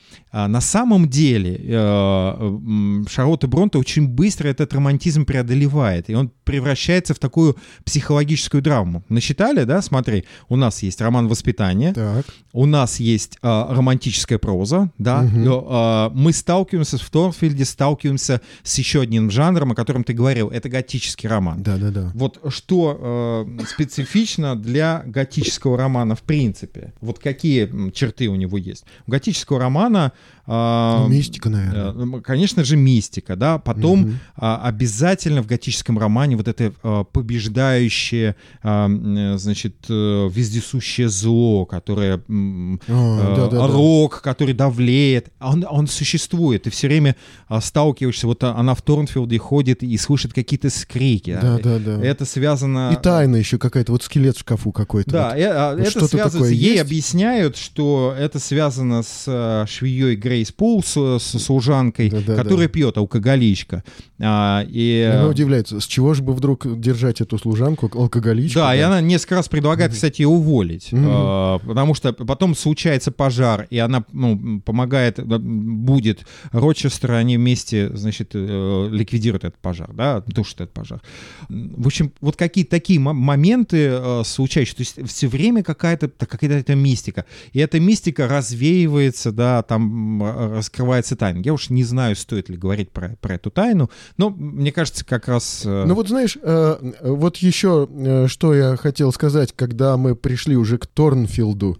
на самом деле э, Шарлотта Бронте очень быстро этот романтизм преодолевает, и он превращается в такую психологическую драму. Насчитали, да? Смотри, у нас есть роман воспитания, так. у нас есть а, романтическая проза, да, а, мы сталкиваемся в Торфилде, сталкиваемся с еще одним жанром, о котором ты говорил, это готический роман. Да-да-да. Вот что э, специфично для готического романа в принципе? Вот какие черты у него есть? У готического романа... а, Ну, мистика, наверное. э, ну, Конечно же, мистика, да. Потом а, обязательно в готическом романе вот это а, побеждающее, а, э, значит, э, вездесущее зло, которое м, А, э, да-да-да. рок, который давлеет, он, он существует. Ты все время а, сталкиваешься, вот а, она в Торнфилде ходит и слышит какие-то скрики. Да-да-да. Это связано... И тайна еще какая-то, вот скелет в шкафу какой-то. Да, вот. э, а, Вот это такое ей есть? объясняют, что это связано с э, швеей Грейс Пул, с, с служанкой, Да-да-да. которая пьет, алкоголичка. А, и, И Она э, удивляется, с чего же бы вдруг держать эту служанку, алкоголичку? да, и она несколько раз предлагает, кстати, ее уволить, Мгм. э, потому что потом случается пожар, и она ну, помогает, да, будет Рочестер, они вместе, значит, э, ликвидируют этот пожар, да, тушат этот пожар. В общем, вот какие-то такие мо- моменты э, случаются, то есть все время какая-то какая-то мистика, и эта мистика развеивается, да, там раскрывается тайна. Я уж не знаю, стоит ли говорить про, про эту тайну, но мне кажется, как раз... э, Ну вот знаешь, э, э, вот еще что я хотел сказать, когда мы пришли уже к Торнфилду.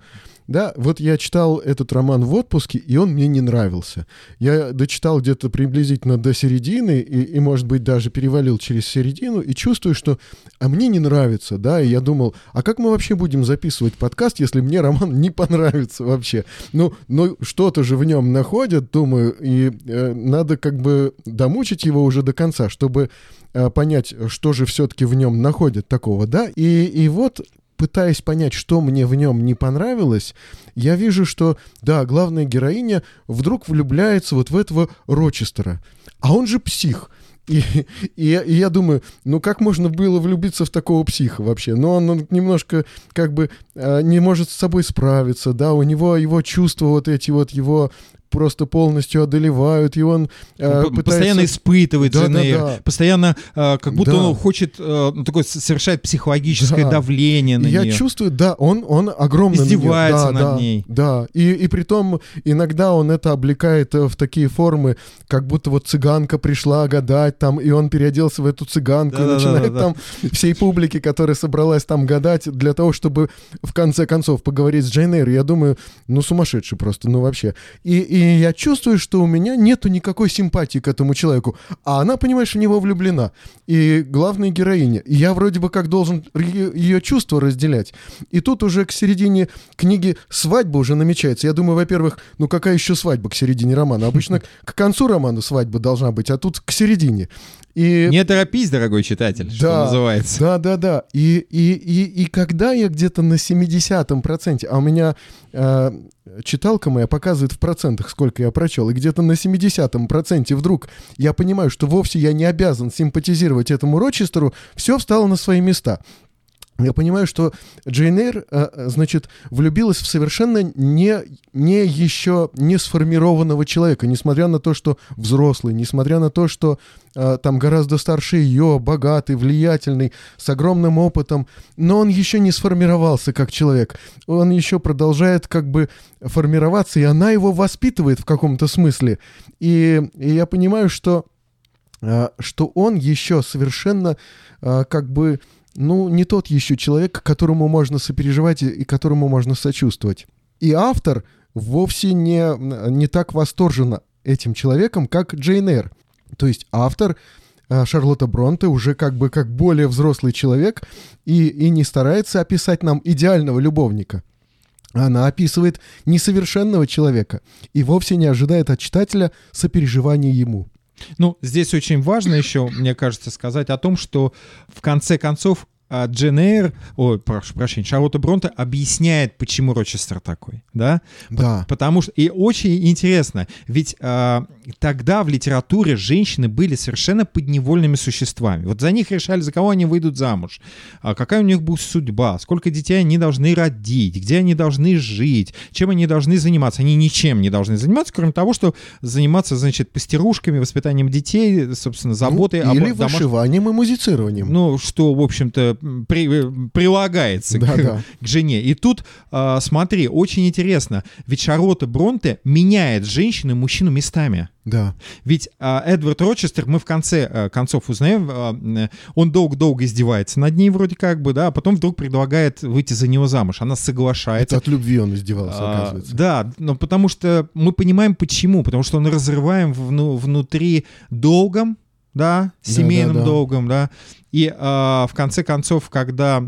Да, вот я читал этот роман в отпуске, и он мне не нравился. Я дочитал где-то приблизительно до середины, и, и, может быть, даже перевалил через середину, и чувствую, что а мне не нравится, да, и я думал, а как мы вообще будем записывать подкаст, если мне роман не понравится вообще? Ну, ну что-то же в нем находят, думаю, и э, надо как бы домучить его уже до конца, чтобы э, понять, что же все-таки в нем находят такого, да, и, и вот пытаясь понять, что мне в нем не понравилось, я вижу, что, да, главная героиня вдруг влюбляется вот в этого Рочестера, а он же псих. И, и, и я думаю, ну как можно было влюбиться в такого психа вообще? Ну он, он немножко как бы э, не может с собой справиться, да, у него его чувства вот эти вот его просто полностью одолевают, и он э, пытается... постоянно испытывает Да, Джейн да, да. постоянно э, как будто Да. он хочет, э, ну, такое совершает психологическое Да. давление на И я нее. чувствую, да, он, он огромно на неё- Издевается да, над да, ней. Да, и, и при том иногда он это облекает э, в такие формы, как будто вот цыганка пришла гадать там, и он переоделся в эту цыганку и Да-да-да-да-да. начинает там всей публике, которая собралась там гадать, для того, чтобы в конце концов поговорить с Джейн Эйр. Я думаю, ну сумасшедший просто, ну вообще. И, и я чувствую, что у меня нету никакой симпатии к этому человеку, а она, понимаешь, в него влюблена. И главная героиня. И я вроде бы как должен ее чувства разделять. И тут уже к середине книги свадьба уже намечается. Я думаю, во-первых, ну какая еще свадьба к середине романа? Обычно к концу романа свадьба должна быть, а тут к середине. И... Не торопись, дорогой читатель, что Да, называется. Да, да, да. И, и, и, и когда я где-то на 70-м проценте, а у меня э, читалка моя показывает в процентах, сколько я прочел, и где-то на 70-м проценте вдруг я понимаю, что вовсе я не обязан симпатизировать этому Рочестеру, все встало на свои места. Я понимаю, что Джейн Эйр, э, э, значит, влюбилась в совершенно не, не еще не сформированного человека, несмотря на то, что взрослый, несмотря на то, что э, там гораздо старше ее, богатый, влиятельный, с огромным опытом, но он еще не сформировался как человек. Он еще продолжает как бы формироваться, и она его воспитывает в каком-то смысле. И, и я понимаю, что, что он еще совершенно как бы ну, не тот еще человек, которому можно сопереживать и, и которому можно сочувствовать. И автор вовсе не, не так восторжен этим человеком, как Джейн Эйр. То есть автор э, Шарлотта Бронте уже как бы как более взрослый человек и, и не старается описать нам идеального любовника. Она описывает несовершенного человека и вовсе не ожидает от читателя сопереживания ему. Ну, здесь очень важно еще, мне кажется, сказать о том, что в конце концов а, Джен Эйр, ой, прошу прощения, Шарлотта Бронте объясняет, почему Рочестер такой, да? Да. Потому что, и очень интересно, ведь а, тогда в литературе женщины были совершенно подневольными существами. Вот за них решали, за кого они выйдут замуж, а какая у них будет судьба, сколько детей они должны родить, где они должны жить, чем они должны заниматься. Они ничем не должны заниматься, кроме того, что заниматься, значит, пастерушками, воспитанием детей, собственно, заботой ну, об или домаш- вышиванием и музицированием. ну, что, в общем-то, при- прилагается Да, к, да. к жене. И тут, а, смотри, очень интересно, ведь Шарлотта Бронте меняет женщину и мужчину местами. Да. Ведь а, Эдвард Рочестер, мы в конце а, концов узнаем, м, он долго-долго издевается над ней вроде как бы, да, а потом вдруг предлагает выйти за него замуж. Она соглашается. Это от любви он издевался, А, оказывается. Да, но потому что мы понимаем почему. Потому что он разрываем вну- внутри долгом, да, семейным да, да. долгом, да. И а, в конце концов, когда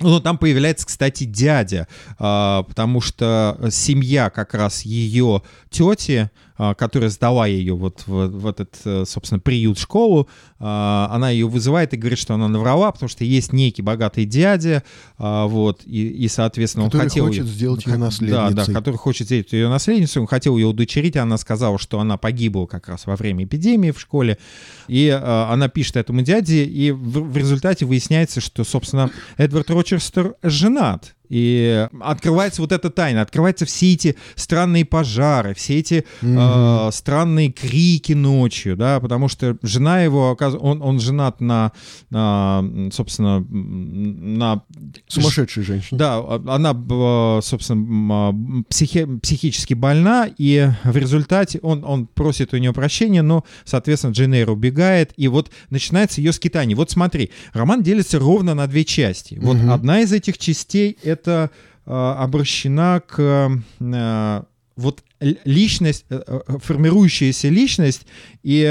ну, там появляется, кстати, дядя, а, потому что семья как раз ее тети, которая сдала ее вот в, в этот, э, собственно, приют-школу, а, она ее вызывает и говорит, что она наврала, потому что есть некий богатый дядя, а, вот, и, и соответственно, Который он хотел... хочет её- сделать её Да, да, наследницей. который хочет сделать ее наследницей, он хотел ее удочерить, а она сказала, что она погибла как раз во время эпидемии в школе, и э, она пишет этому дяде, и в, в результате выясняется, что, собственно, Эдвард Рочестер женат. И открывается вот эта тайна, открываются все эти странные пожары, все эти mm-hmm. э, странные крики ночью, да, потому что жена его, он, он женат на, на, собственно, на... Сумасшедшей женщине. Да, она, собственно, психи, психически больна, и в результате он, он просит у нее прощения, но, соответственно, Джейн убегает, и вот начинается ее скитание. Вот смотри, роман делится ровно на две части. Вот mm-hmm. одна из этих частей — это э, обращена к э, вот личность, э, формирующаяся личность и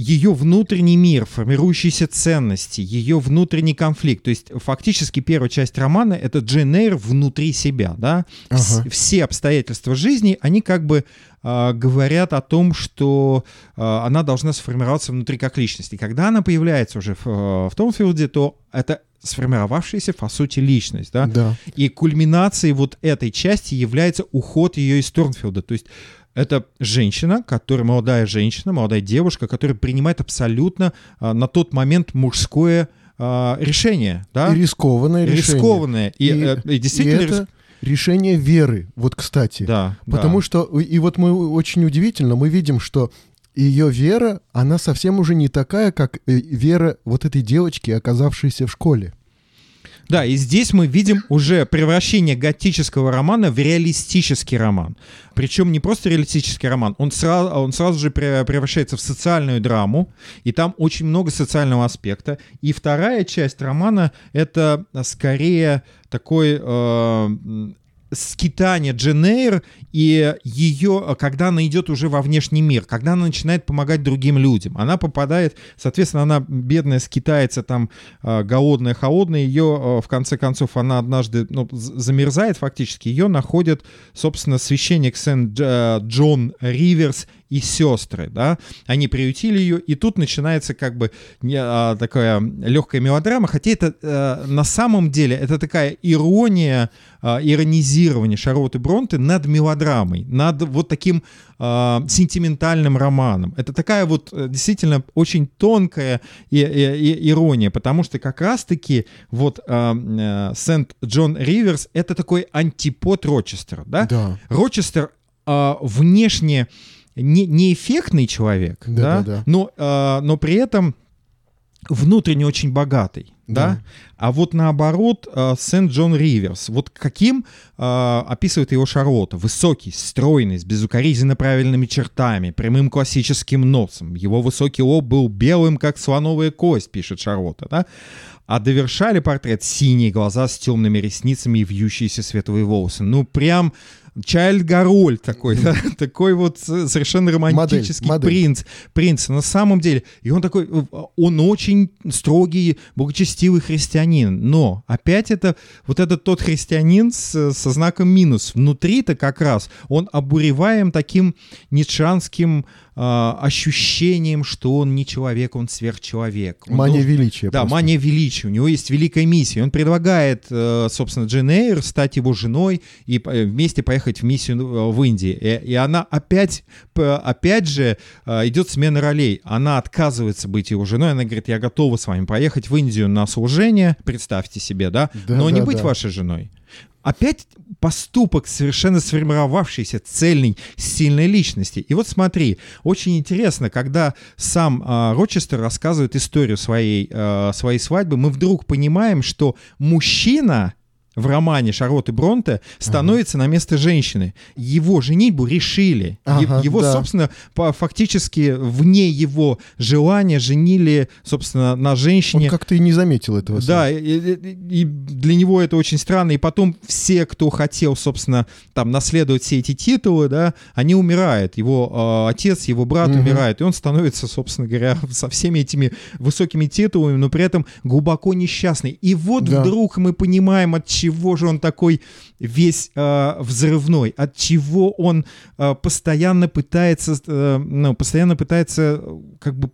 ее внутренний мир, формирующиеся ценности, ее внутренний конфликт. То есть фактически первая часть романа — это Джейн Эйр внутри себя. Да? Ага. Все обстоятельства жизни, они как бы э, говорят о том, что э, она должна сформироваться внутри как личность. И когда она появляется уже в, в Томфилде, то это сформировавшаяся, по сути, личность, да? Да. И кульминацией вот этой части является уход ее из Торнфилда. То есть это женщина, которая, молодая женщина, молодая девушка, которая принимает абсолютно а, на тот момент мужское а, решение, да? И рискованное решение. Рискованное. И, и, э, и действительно... И это решение веры, вот кстати. Да. Потому да. что, и вот мы очень удивительно, мы видим, что ее вера, она совсем уже не такая, как э, вера вот этой девочки, оказавшейся в школе. Да, и здесь мы видим уже превращение готического романа в реалистический роман. Причем не просто реалистический роман, он сразу, он сразу же превращается в социальную драму, и там очень много социального аспекта. И вторая часть романа — это скорее такой э, скитание Дженейр и ее, когда она идет уже во внешний мир, когда она начинает помогать другим людям. Она попадает, соответственно, она бедная скитается там а, голодная, холодная, ее а, в конце концов она однажды ну, замерзает фактически, ее находит, собственно, священник Сент-Джон Риверс и сестры, да, они приютили ее, и тут начинается как бы не, а, такая легкая мелодрама, хотя это а, на самом деле это такая ирония, а, иронизирование Шарлотты Бронте над мелодрамой, над вот таким а, сентиментальным романом. Это такая вот э, действительно очень тонкая и, и, и ирония, потому что как раз-таки вот а, а, Сент-Джон Риверс это такой антипод Рочестера, да? Да. Рочестер а, внешне не, не эффектный человек, да, да? Да, да. Но, э, но при этом внутренне очень богатый. Да. да? А вот наоборот, э, Сент-Джон Риверс, вот каким э, описывает его Шарлотта? Высокий, стройный, с безукоризненно правильными чертами, прямым классическим носом. Его высокий лоб был белым, как слоновая кость, пишет Шарлотта. Да? А довершали портрет синие глаза с темными ресницами и вьющиеся светлые волосы. Ну, прям Чайльд Гароль такой, да, такой вот совершенно романтический модель, модель. принц, принц на самом деле. И он такой, э, он очень строгий, благочестивый христианин, но опять это вот этот тот христианин с, со знаком минус. Внутри-то как раз он обуреваем таким ницшанским э, ощущением, что он не человек, он сверхчеловек. Он мания должен... величия. Да, просто. мания величия. У него есть великая миссия. Он предлагает, э, собственно, Джен Эйр стать его женой и э, вместе поехать в миссию э, в Индии. И, и она опять, опять же э, идет смена ролей. Она отказывается быть его женой. Она говорит, я готова с вами поехать в Индию на служение. Представьте себе, да? да Но да, не быть да. вашей женой опять поступок совершенно сформировавшейся цельной, сильной личности. И вот смотри, очень интересно, когда сам э, Рочестер рассказывает историю своей, э, своей свадьбы, мы вдруг понимаем, что мужчина в романе Шарлотты Бронте становится ага. на место женщины. Его женитьбу решили. Ага, его, да. собственно, по, фактически вне его желания женили, собственно, на женщине. Он как-то и не заметил этого. Да, и, и, и для него это очень странно. И потом все, кто хотел, собственно, там наследовать все эти титулы, да, они умирают. Его э, отец, его брат угу. умирает, и он становится, собственно говоря, (laughs) со всеми этими высокими титулами, но при этом глубоко несчастный. И вот да. вдруг мы понимаем, от чего же он такой весь э, взрывной, от чего он э, постоянно пытается, э, ну, постоянно пытается как бы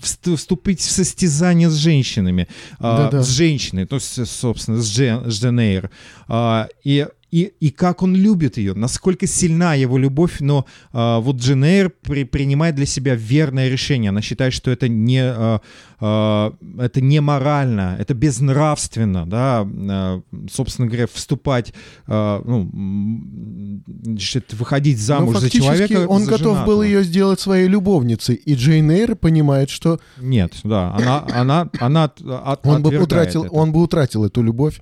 вступить в состязание с женщинами, э, с женщиной, то есть, собственно, с, Джен, с Дженейр. Э, и и, и как он любит ее, насколько сильна его любовь, но э, вот Эйр при, принимает для себя верное решение. Она считает, что это не, э, э, это не морально, это безнравственно, да, э, собственно говоря, вступать, э, ну, значит, выходить замуж за человека. он за готов женатого. был ее сделать своей любовницей, и Джейн Эйр понимает, что Нет, да, она, она, она от- он бы утратил, это. он бы утратил эту любовь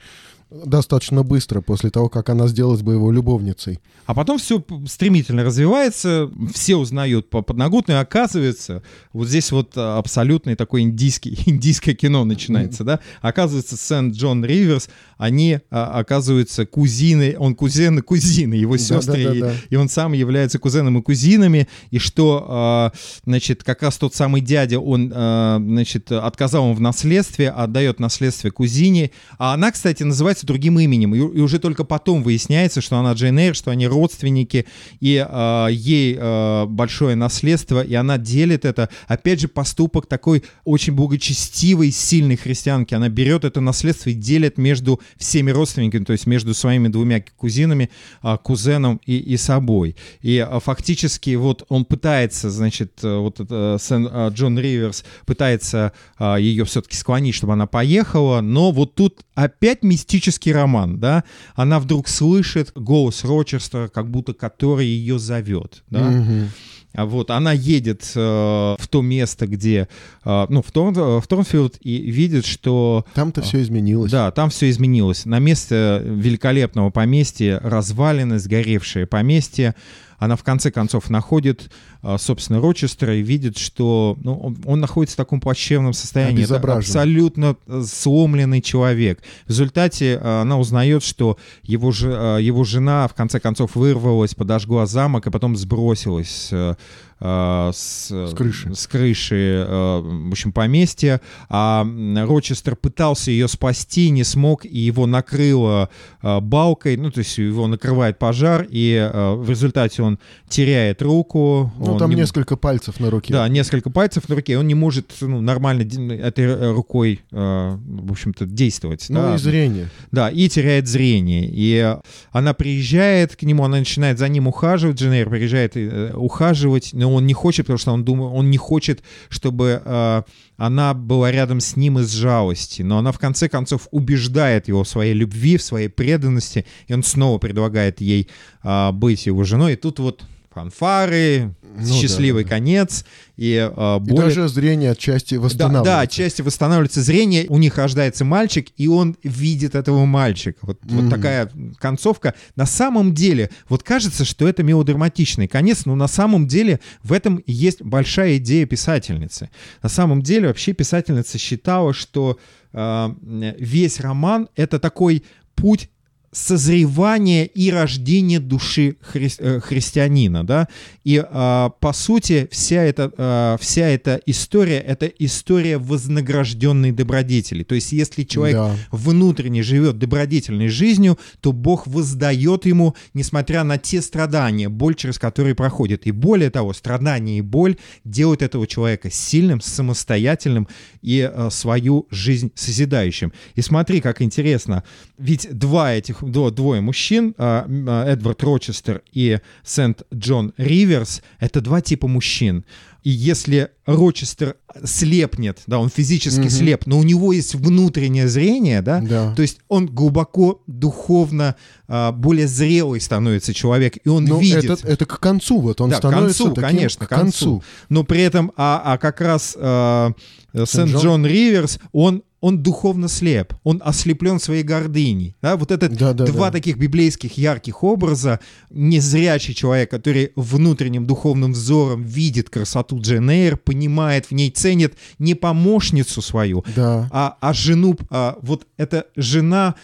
достаточно быстро после того, как она сделалась бы его любовницей. А потом все стремительно развивается, все узнают по подноготной, оказывается, вот здесь вот а, абсолютный такой индийский, (laughs) индийское кино начинается, да, оказывается, Сент-Джон Риверс, они, а, оказываются, кузины, он кузен и кузины, его сестры, и- Да-да-да-да. и он сам является кузеном и кузинами, и что, а, значит, как раз тот самый дядя, он, а, значит, отказал ему в наследстве, отдает наследство кузине, а она, кстати, называется другим именем, и, и уже только потом выясняется, что она Джейн Эйр, что они родственники, и а, ей а, большое наследство, и она делит это, опять же, поступок такой очень благочестивой, сильной христианки, она берет это наследство и делит между всеми родственниками, то есть между своими двумя кузинами, а, кузеном и, и собой. И а, фактически вот он пытается, значит, э, вот это, Сен- а, Джон Риверс пытается а, ее все-таки склонить, чтобы она поехала, но вот тут опять мистический роман, да, она вдруг слышит голос Рочестера, как будто который ее зовет, да, Мгм. А вот она едет э, в то место, где, э, ну, в, Торн, в Торнфилд и видит, что Там-то все изменилось. да, там все изменилось. На место великолепного поместья развалины, сгоревшее поместье. Она в конце концов находит, а, собственно, Рочестера и видит, что ну, он, он находится в таком плачевном состоянии. Это абсолютно э, сломленный человек. В результате а, она узнает, что его, а, его жена в конце концов вырвалась, подожгла замок и потом сбросилась э, с, С крыши. с крыши, э, в общем, поместья, а Рочестер пытался ее спасти, не смог, и его накрыло э, балкой, ну, то есть его накрывает пожар, и э, в результате он теряет руку. Ну, там не- несколько пальцев на руке. Да, несколько пальцев на руке, он не может ну, нормально этой э, рукой, э, в общем-то, действовать. Ну да. и зрение. Да, и теряет зрение. И э, она приезжает к нему, она начинает за ним ухаживать, Дженейр приезжает э, ухаживать, но он не хочет, потому что он думает, он не хочет, чтобы э, она была рядом с ним из жалости. Но она в конце концов убеждает его в своей любви, в своей преданности, и он снова предлагает ей э, быть его женой. И тут вот фанфары, Ну счастливый да, да. конец, и э, И более даже зрение отчасти да, восстанавливается. да, отчасти восстанавливается зрение, у них рождается мальчик, и он видит этого мальчика. Вот, вот Мгм. такая концовка. На самом деле, вот кажется, что это мелодраматичный конец, но на самом деле в этом и есть большая идея писательницы. На самом деле вообще писательница считала, что э, весь роман — это такой путь созревания и рождения души хри- э, христианина, да, и а, по сути вся эта, а, вся эта история — это история вознагражденной добродетели. То есть если человек Да. внутренне живет добродетельной жизнью, то Бог воздает ему, несмотря на те страдания, боль, через которые проходит. И более того, страдания и боль делают этого человека сильным, самостоятельным и э, свою жизнь созидающим. И смотри, как интересно, ведь два этих, двое мужчин, а, а, Эдвард Рочестер и Сент-Джон Риверс, это два типа мужчин. И если Рочестер слепнет, да, он физически Мгм. слеп, но у него есть внутреннее зрение, да, Да. то есть он глубоко духовно а, более зрелый становится человек, и он Ну, видит. это, это к концу, вот он Да, к становится концу, таким конечно, к к концу. Но при этом, а, а как раз а, Сент-Джон Риверс, он, он духовно слеп, он ослеплен своей гордыней. Да? Вот это Да, да, два да. таких библейских ярких образа. Незрячий человек, который внутренним духовным взором видит красоту Джен Эйр, понимает в ней, ценит не помощницу свою, Да. а, а жену, а, вот эта жена,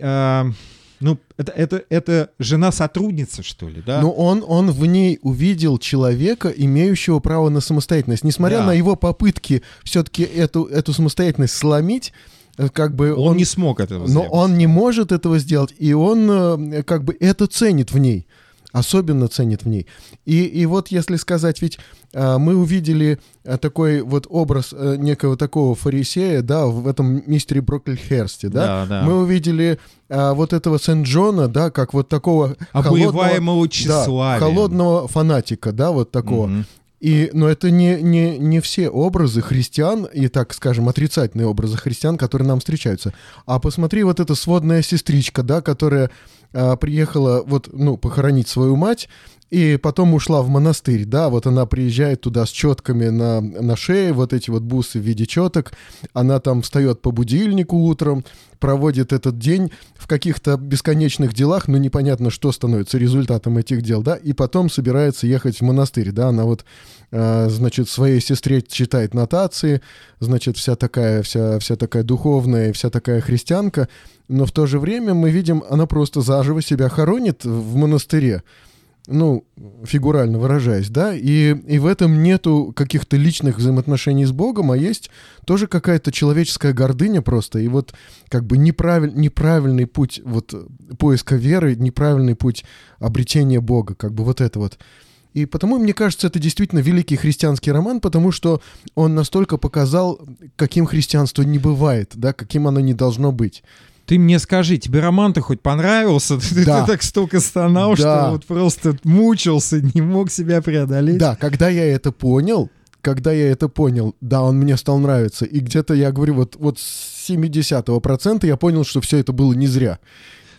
а, ну, это, это, это жена сотрудница, что ли, да? Но он, он в ней увидел человека, имеющего право на самостоятельность. Несмотря Да. на его попытки все-таки эту, эту самостоятельность сломить, э, как бы он, не смог этого Но сделать. он не может этого сделать, и он э, как бы это ценит в ней. Особенно ценит в ней. И, и вот если сказать, ведь а, мы увидели а, такой вот образ а, некого такого фарисея, да, в этом мистере Брокльхерсте, да? Да, да. Мы увидели а, вот этого Сент-Джона, да, как вот такого Обуеваемого да, тщеславием. холодного фанатика, да, вот такого. Мгм. И, но это не, не, не все образы христиан, и так скажем, отрицательные образы христиан, которые нам встречаются. А посмотри, вот эта сводная сестричка, да, которая а, приехала вот, ну, похоронить свою мать, и потом ушла в монастырь, да, вот она приезжает туда с четками на, на шее, вот эти вот бусы в виде четок, она там встает по будильнику утром, проводит этот день в каких-то бесконечных делах, но непонятно, что становится результатом этих дел, да, и потом собирается ехать в монастырь, да, она вот, э, значит, своей сестре читает нотации, значит, вся такая, вся, вся такая духовная, вся такая христианка, но в то же время мы видим, она просто заживо себя хоронит в монастыре, ну, фигурально выражаясь, да, и, и в этом нету каких-то личных взаимоотношений с Богом, а есть тоже какая-то человеческая гордыня просто, и вот как бы неправиль, неправильный путь вот поиска веры, неправильный путь обретения Бога, как бы вот это вот. И потому, мне кажется, это действительно великий христианский роман, потому что он настолько показал, каким христианство не бывает, да, каким оно не должно быть. Ты мне скажи, тебе роман-то хоть понравился? (laughs) Ты, Да. ты так столько стонал, Да. что вот просто мучился, не мог себя преодолеть. Да, когда я это понял, когда я это понял, да, он мне стал нравиться. И где-то я говорю, вот, вот с 70-го процента я понял, что все это было не зря.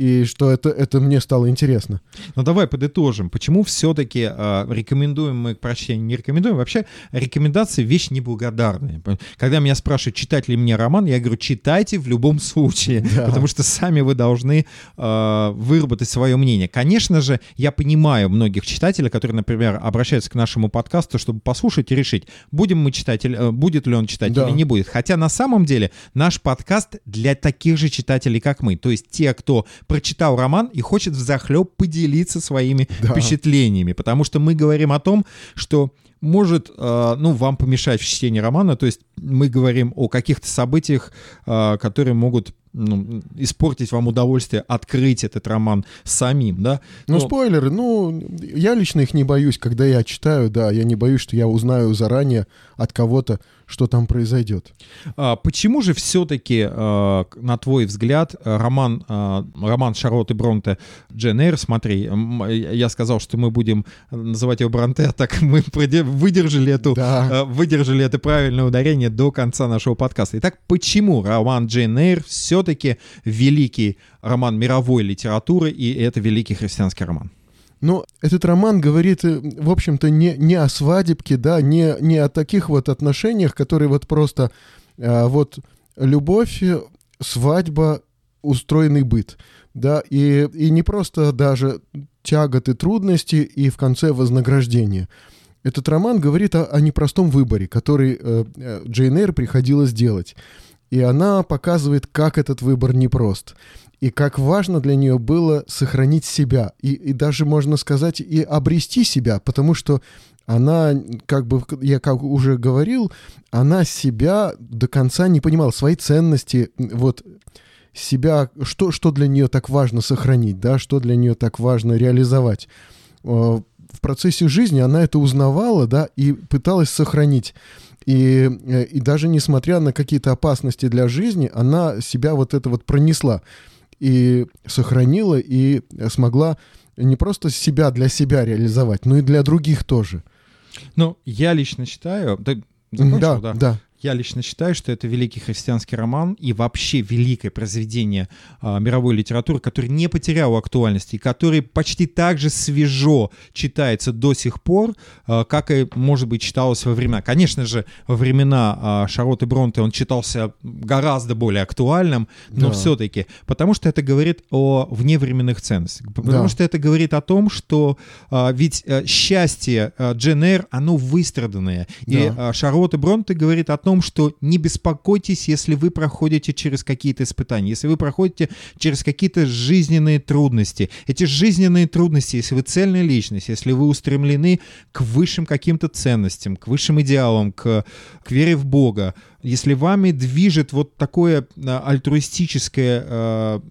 И что это, это мне стало интересно. Ну давай подытожим. Почему все-таки рекомендуем мы к прочтению, не рекомендуем? Вообще рекомендации вещь неблагодарная. Когда меня спрашивают, читать ли мне роман, я говорю, читайте в любом случае, (laughs) Да. потому что сами вы должны э, выработать свое мнение. Конечно же, я понимаю многих читателей, которые, например, обращаются к нашему подкасту, чтобы послушать и решить, будем мы читать, э, будет ли он читать Да. или не будет. Хотя на самом деле наш подкаст для таких же читателей, как мы. То есть те, кто прочитал роман и хочет взахлеб поделиться своими Да. впечатлениями. Потому что мы говорим о том, что может, э, ну, вам помешать в чтении романа. То есть мы говорим о каких-то событиях, э, которые могут ну, испортить вам удовольствие открыть этот роман самим, да? Ну, Но- спойлеры, ну, я лично их не боюсь, когда я читаю, да, я не боюсь, что я узнаю заранее от кого-то, что там произойдет. А, Почему же все-таки, на твой взгляд, э, роман, а, роман Шарлотты Бронте Джен Эйр, смотри, я сказал, что мы будем называть его Бронте, а так (laughs) мы выдержали эту Да. э, выдержали это правильное ударение до конца нашего подкаста. Итак, почему роман Джейн Эйр все-таки великий роман мировой литературы, и это великий христианский роман? Ну, этот роман говорит, э, в общем-то, не, не о свадебке, да, не, не о таких вот отношениях, которые вот просто а, вот любовь, э, свадьба, устроенный быт, да, и, и не просто даже тяготы, трудности и в конце вознаграждение. Этот роман говорит о, о непростом выборе, который э, э, Джейн Эйр приходилось делать. И она показывает, как этот выбор непрост. И как важно для нее было сохранить себя. И, и даже, можно сказать, и обрести себя. Потому что она, как бы, я как уже говорил, она себя до конца не понимала. Свои ценности, вот себя, что, что для нее так важно сохранить, да, что для нее так важно реализовать. Э, В процессе жизни она это узнавала, да, и пыталась сохранить. И, э, и даже несмотря на какие-то опасности для жизни, она себя вот это вот пронесла и сохранила, и смогла не просто себя для себя реализовать, но и для других тоже. Ну, я лично считаю... Ты закончил, да, да. Я лично считаю, что это великий христианский роман и вообще великое произведение а, мировой литературы, который не потерял актуальности, и который почти так же свежо читается до сих пор, а, как и, может быть, читалось во времена. Конечно же, во времена а, Шарлотты Бронте он читался гораздо более актуальным, но Да. все-таки, потому что это говорит о вневременных ценностях, потому Да. что это говорит о том, что а, ведь а, счастье а, Джен Эйр, оно выстраданное, и Да. а, Шарлотта Бронте говорит о том, что не беспокойтесь, если вы проходите через какие-то испытания, если вы проходите через какие-то жизненные трудности. Эти жизненные трудности, если вы цельная личность, если вы устремлены к высшим каким-то ценностям, к высшим идеалам, к, к вере в Бога, если вами движет вот такое а, альтруистическое а,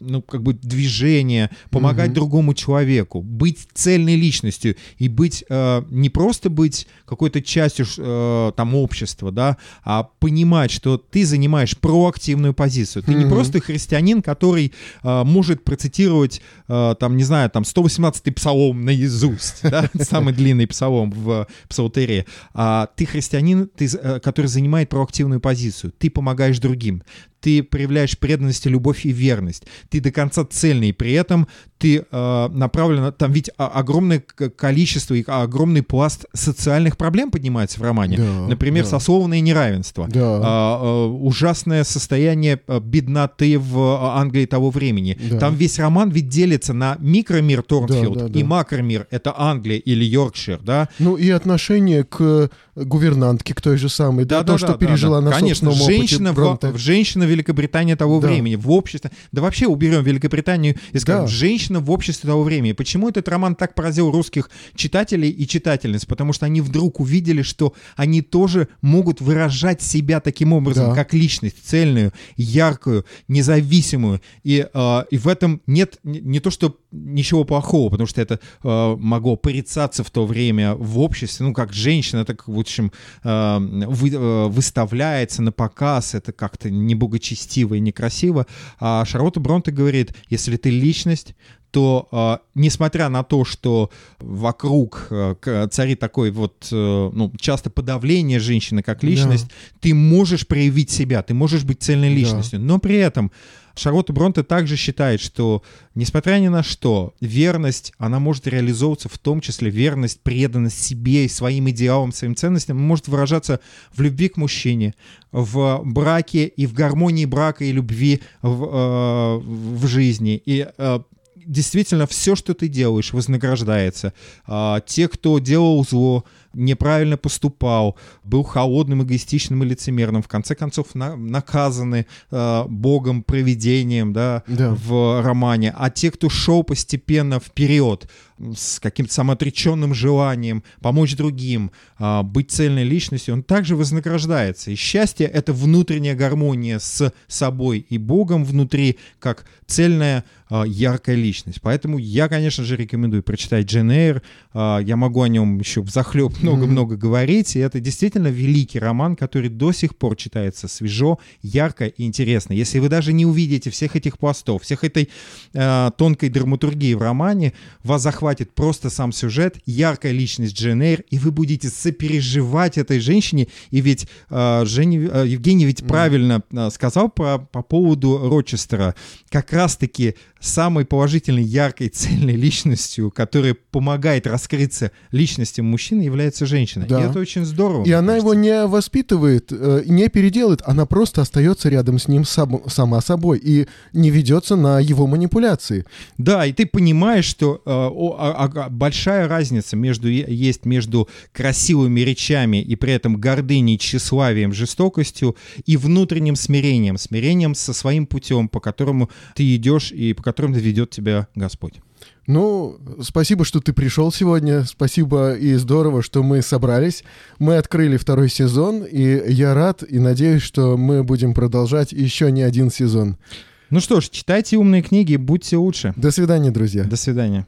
ну, как бы движение, помогать Мгм. другому человеку, быть цельной личностью и быть, э, не просто быть какой-то частью э, там общества, да, а понимать, что ты занимаешь проактивную позицию. Ты не Мгм. просто христианин, который э, может процитировать, э, там, не знаю, там, 118-й псалом наизусть, (laughs) да, самый длинный псалом в псалтерии, а ты христианин, ты, э, который занимает проактивную позицию. Ты помогаешь другим. Ты проявляешь преданность, любовь и верность. Ты до конца цельный. При этом ты э, направлен... Там ведь огромное количество и огромный пласт социальных проблем поднимается в романе. Да, Например, да. сословное неравенство. Да. А, э, ужасное состояние э, бедноты в э, Англии того времени. Да. Там весь роман ведь делится на микромир Торнфилд Да, да, да. и макромир. Это Англия или Йоркшир, да? Ну и отношение к гувернантке, к той же самой, да, то, что пережила на Конечно, собственном женщина, опыте в, женщина Великобритании того Да. времени, в обществе. Да вообще уберем Великобританию и скажем, Да. женщина в обществе того времени. Почему этот роман так поразил русских читателей и читательниц? Потому что они вдруг увидели, что они тоже могут выражать себя таким образом, Да. как личность, цельную, яркую, независимую. И, э, и в этом нет не, не то, что ничего плохого, потому что это э, могло порицаться в то время в обществе, ну, как женщина, так, в общем, э, вы- э, выставляется на показ, это как-то неблагочестиво и некрасиво. А Шарлотта Бронте говорит, если ты личность, то, э, несмотря на то, что вокруг э, царит такой вот, э, ну, часто подавление женщины как личность, ты можешь проявить себя, ты можешь быть цельной Да. личностью, но при этом Шарлотта Бронте также считает, что, несмотря ни на что, верность, она может реализовываться в том числе, верность, преданность себе и своим идеалам, своим ценностям, может выражаться в любви к мужчине, в браке и в гармонии брака и любви в, э, в жизни. И э, действительно все, что ты делаешь, вознаграждается. А, те, кто делал зло, неправильно поступал, был холодным, эгоистичным и лицемерным, в конце концов на- наказаны а, Богом, провидением, да, Да. в романе. А те, кто шел постепенно вперед с каким-то самоотреченным желанием помочь другим, а, быть цельной личностью, он также вознаграждается. И счастье — это внутренняя гармония с собой и Богом внутри, как цельная, а, яркая личность. Поэтому я, конечно же, рекомендую прочитать Джен Эйр. А, Я могу о нем еще захлеб много-много говорить. И это действительно великий роман, который до сих пор читается свежо, ярко и интересно. Если вы даже не увидите всех этих пластов, всех этой э, тонкой драматургии в романе, вас захватит просто сам сюжет, яркая личность Джен Эйр, и вы будете сопереживать этой женщине. И ведь э, Женя- э, Евгений ведь правильно э, сказал по, по поводу Рочестера. Как раз-таки самой положительной, яркой, цельной личностью, которая помогает раскрыться личностям мужчины, является женщина. Да. И это очень здорово. И она его кажется. не воспитывает, э, не переделает, она просто остается рядом с ним сам- сама собой и не ведется на его манипуляции. Да, и ты понимаешь, что э, о- а- а- большая разница между есть между красивыми речами и при этом гордыней, тщеславием, жестокостью и внутренним смирением, смирением со своим путем, по которому ты идешь и по которому ведет тебя Господь. Ну, спасибо, что ты пришел сегодня. Спасибо и здорово, что мы собрались. Мы открыли второй сезон, и я рад и надеюсь, что мы будем продолжать еще не один сезон. Ну что ж, читайте умные книги, будьте лучше. До свидания, друзья. До свидания.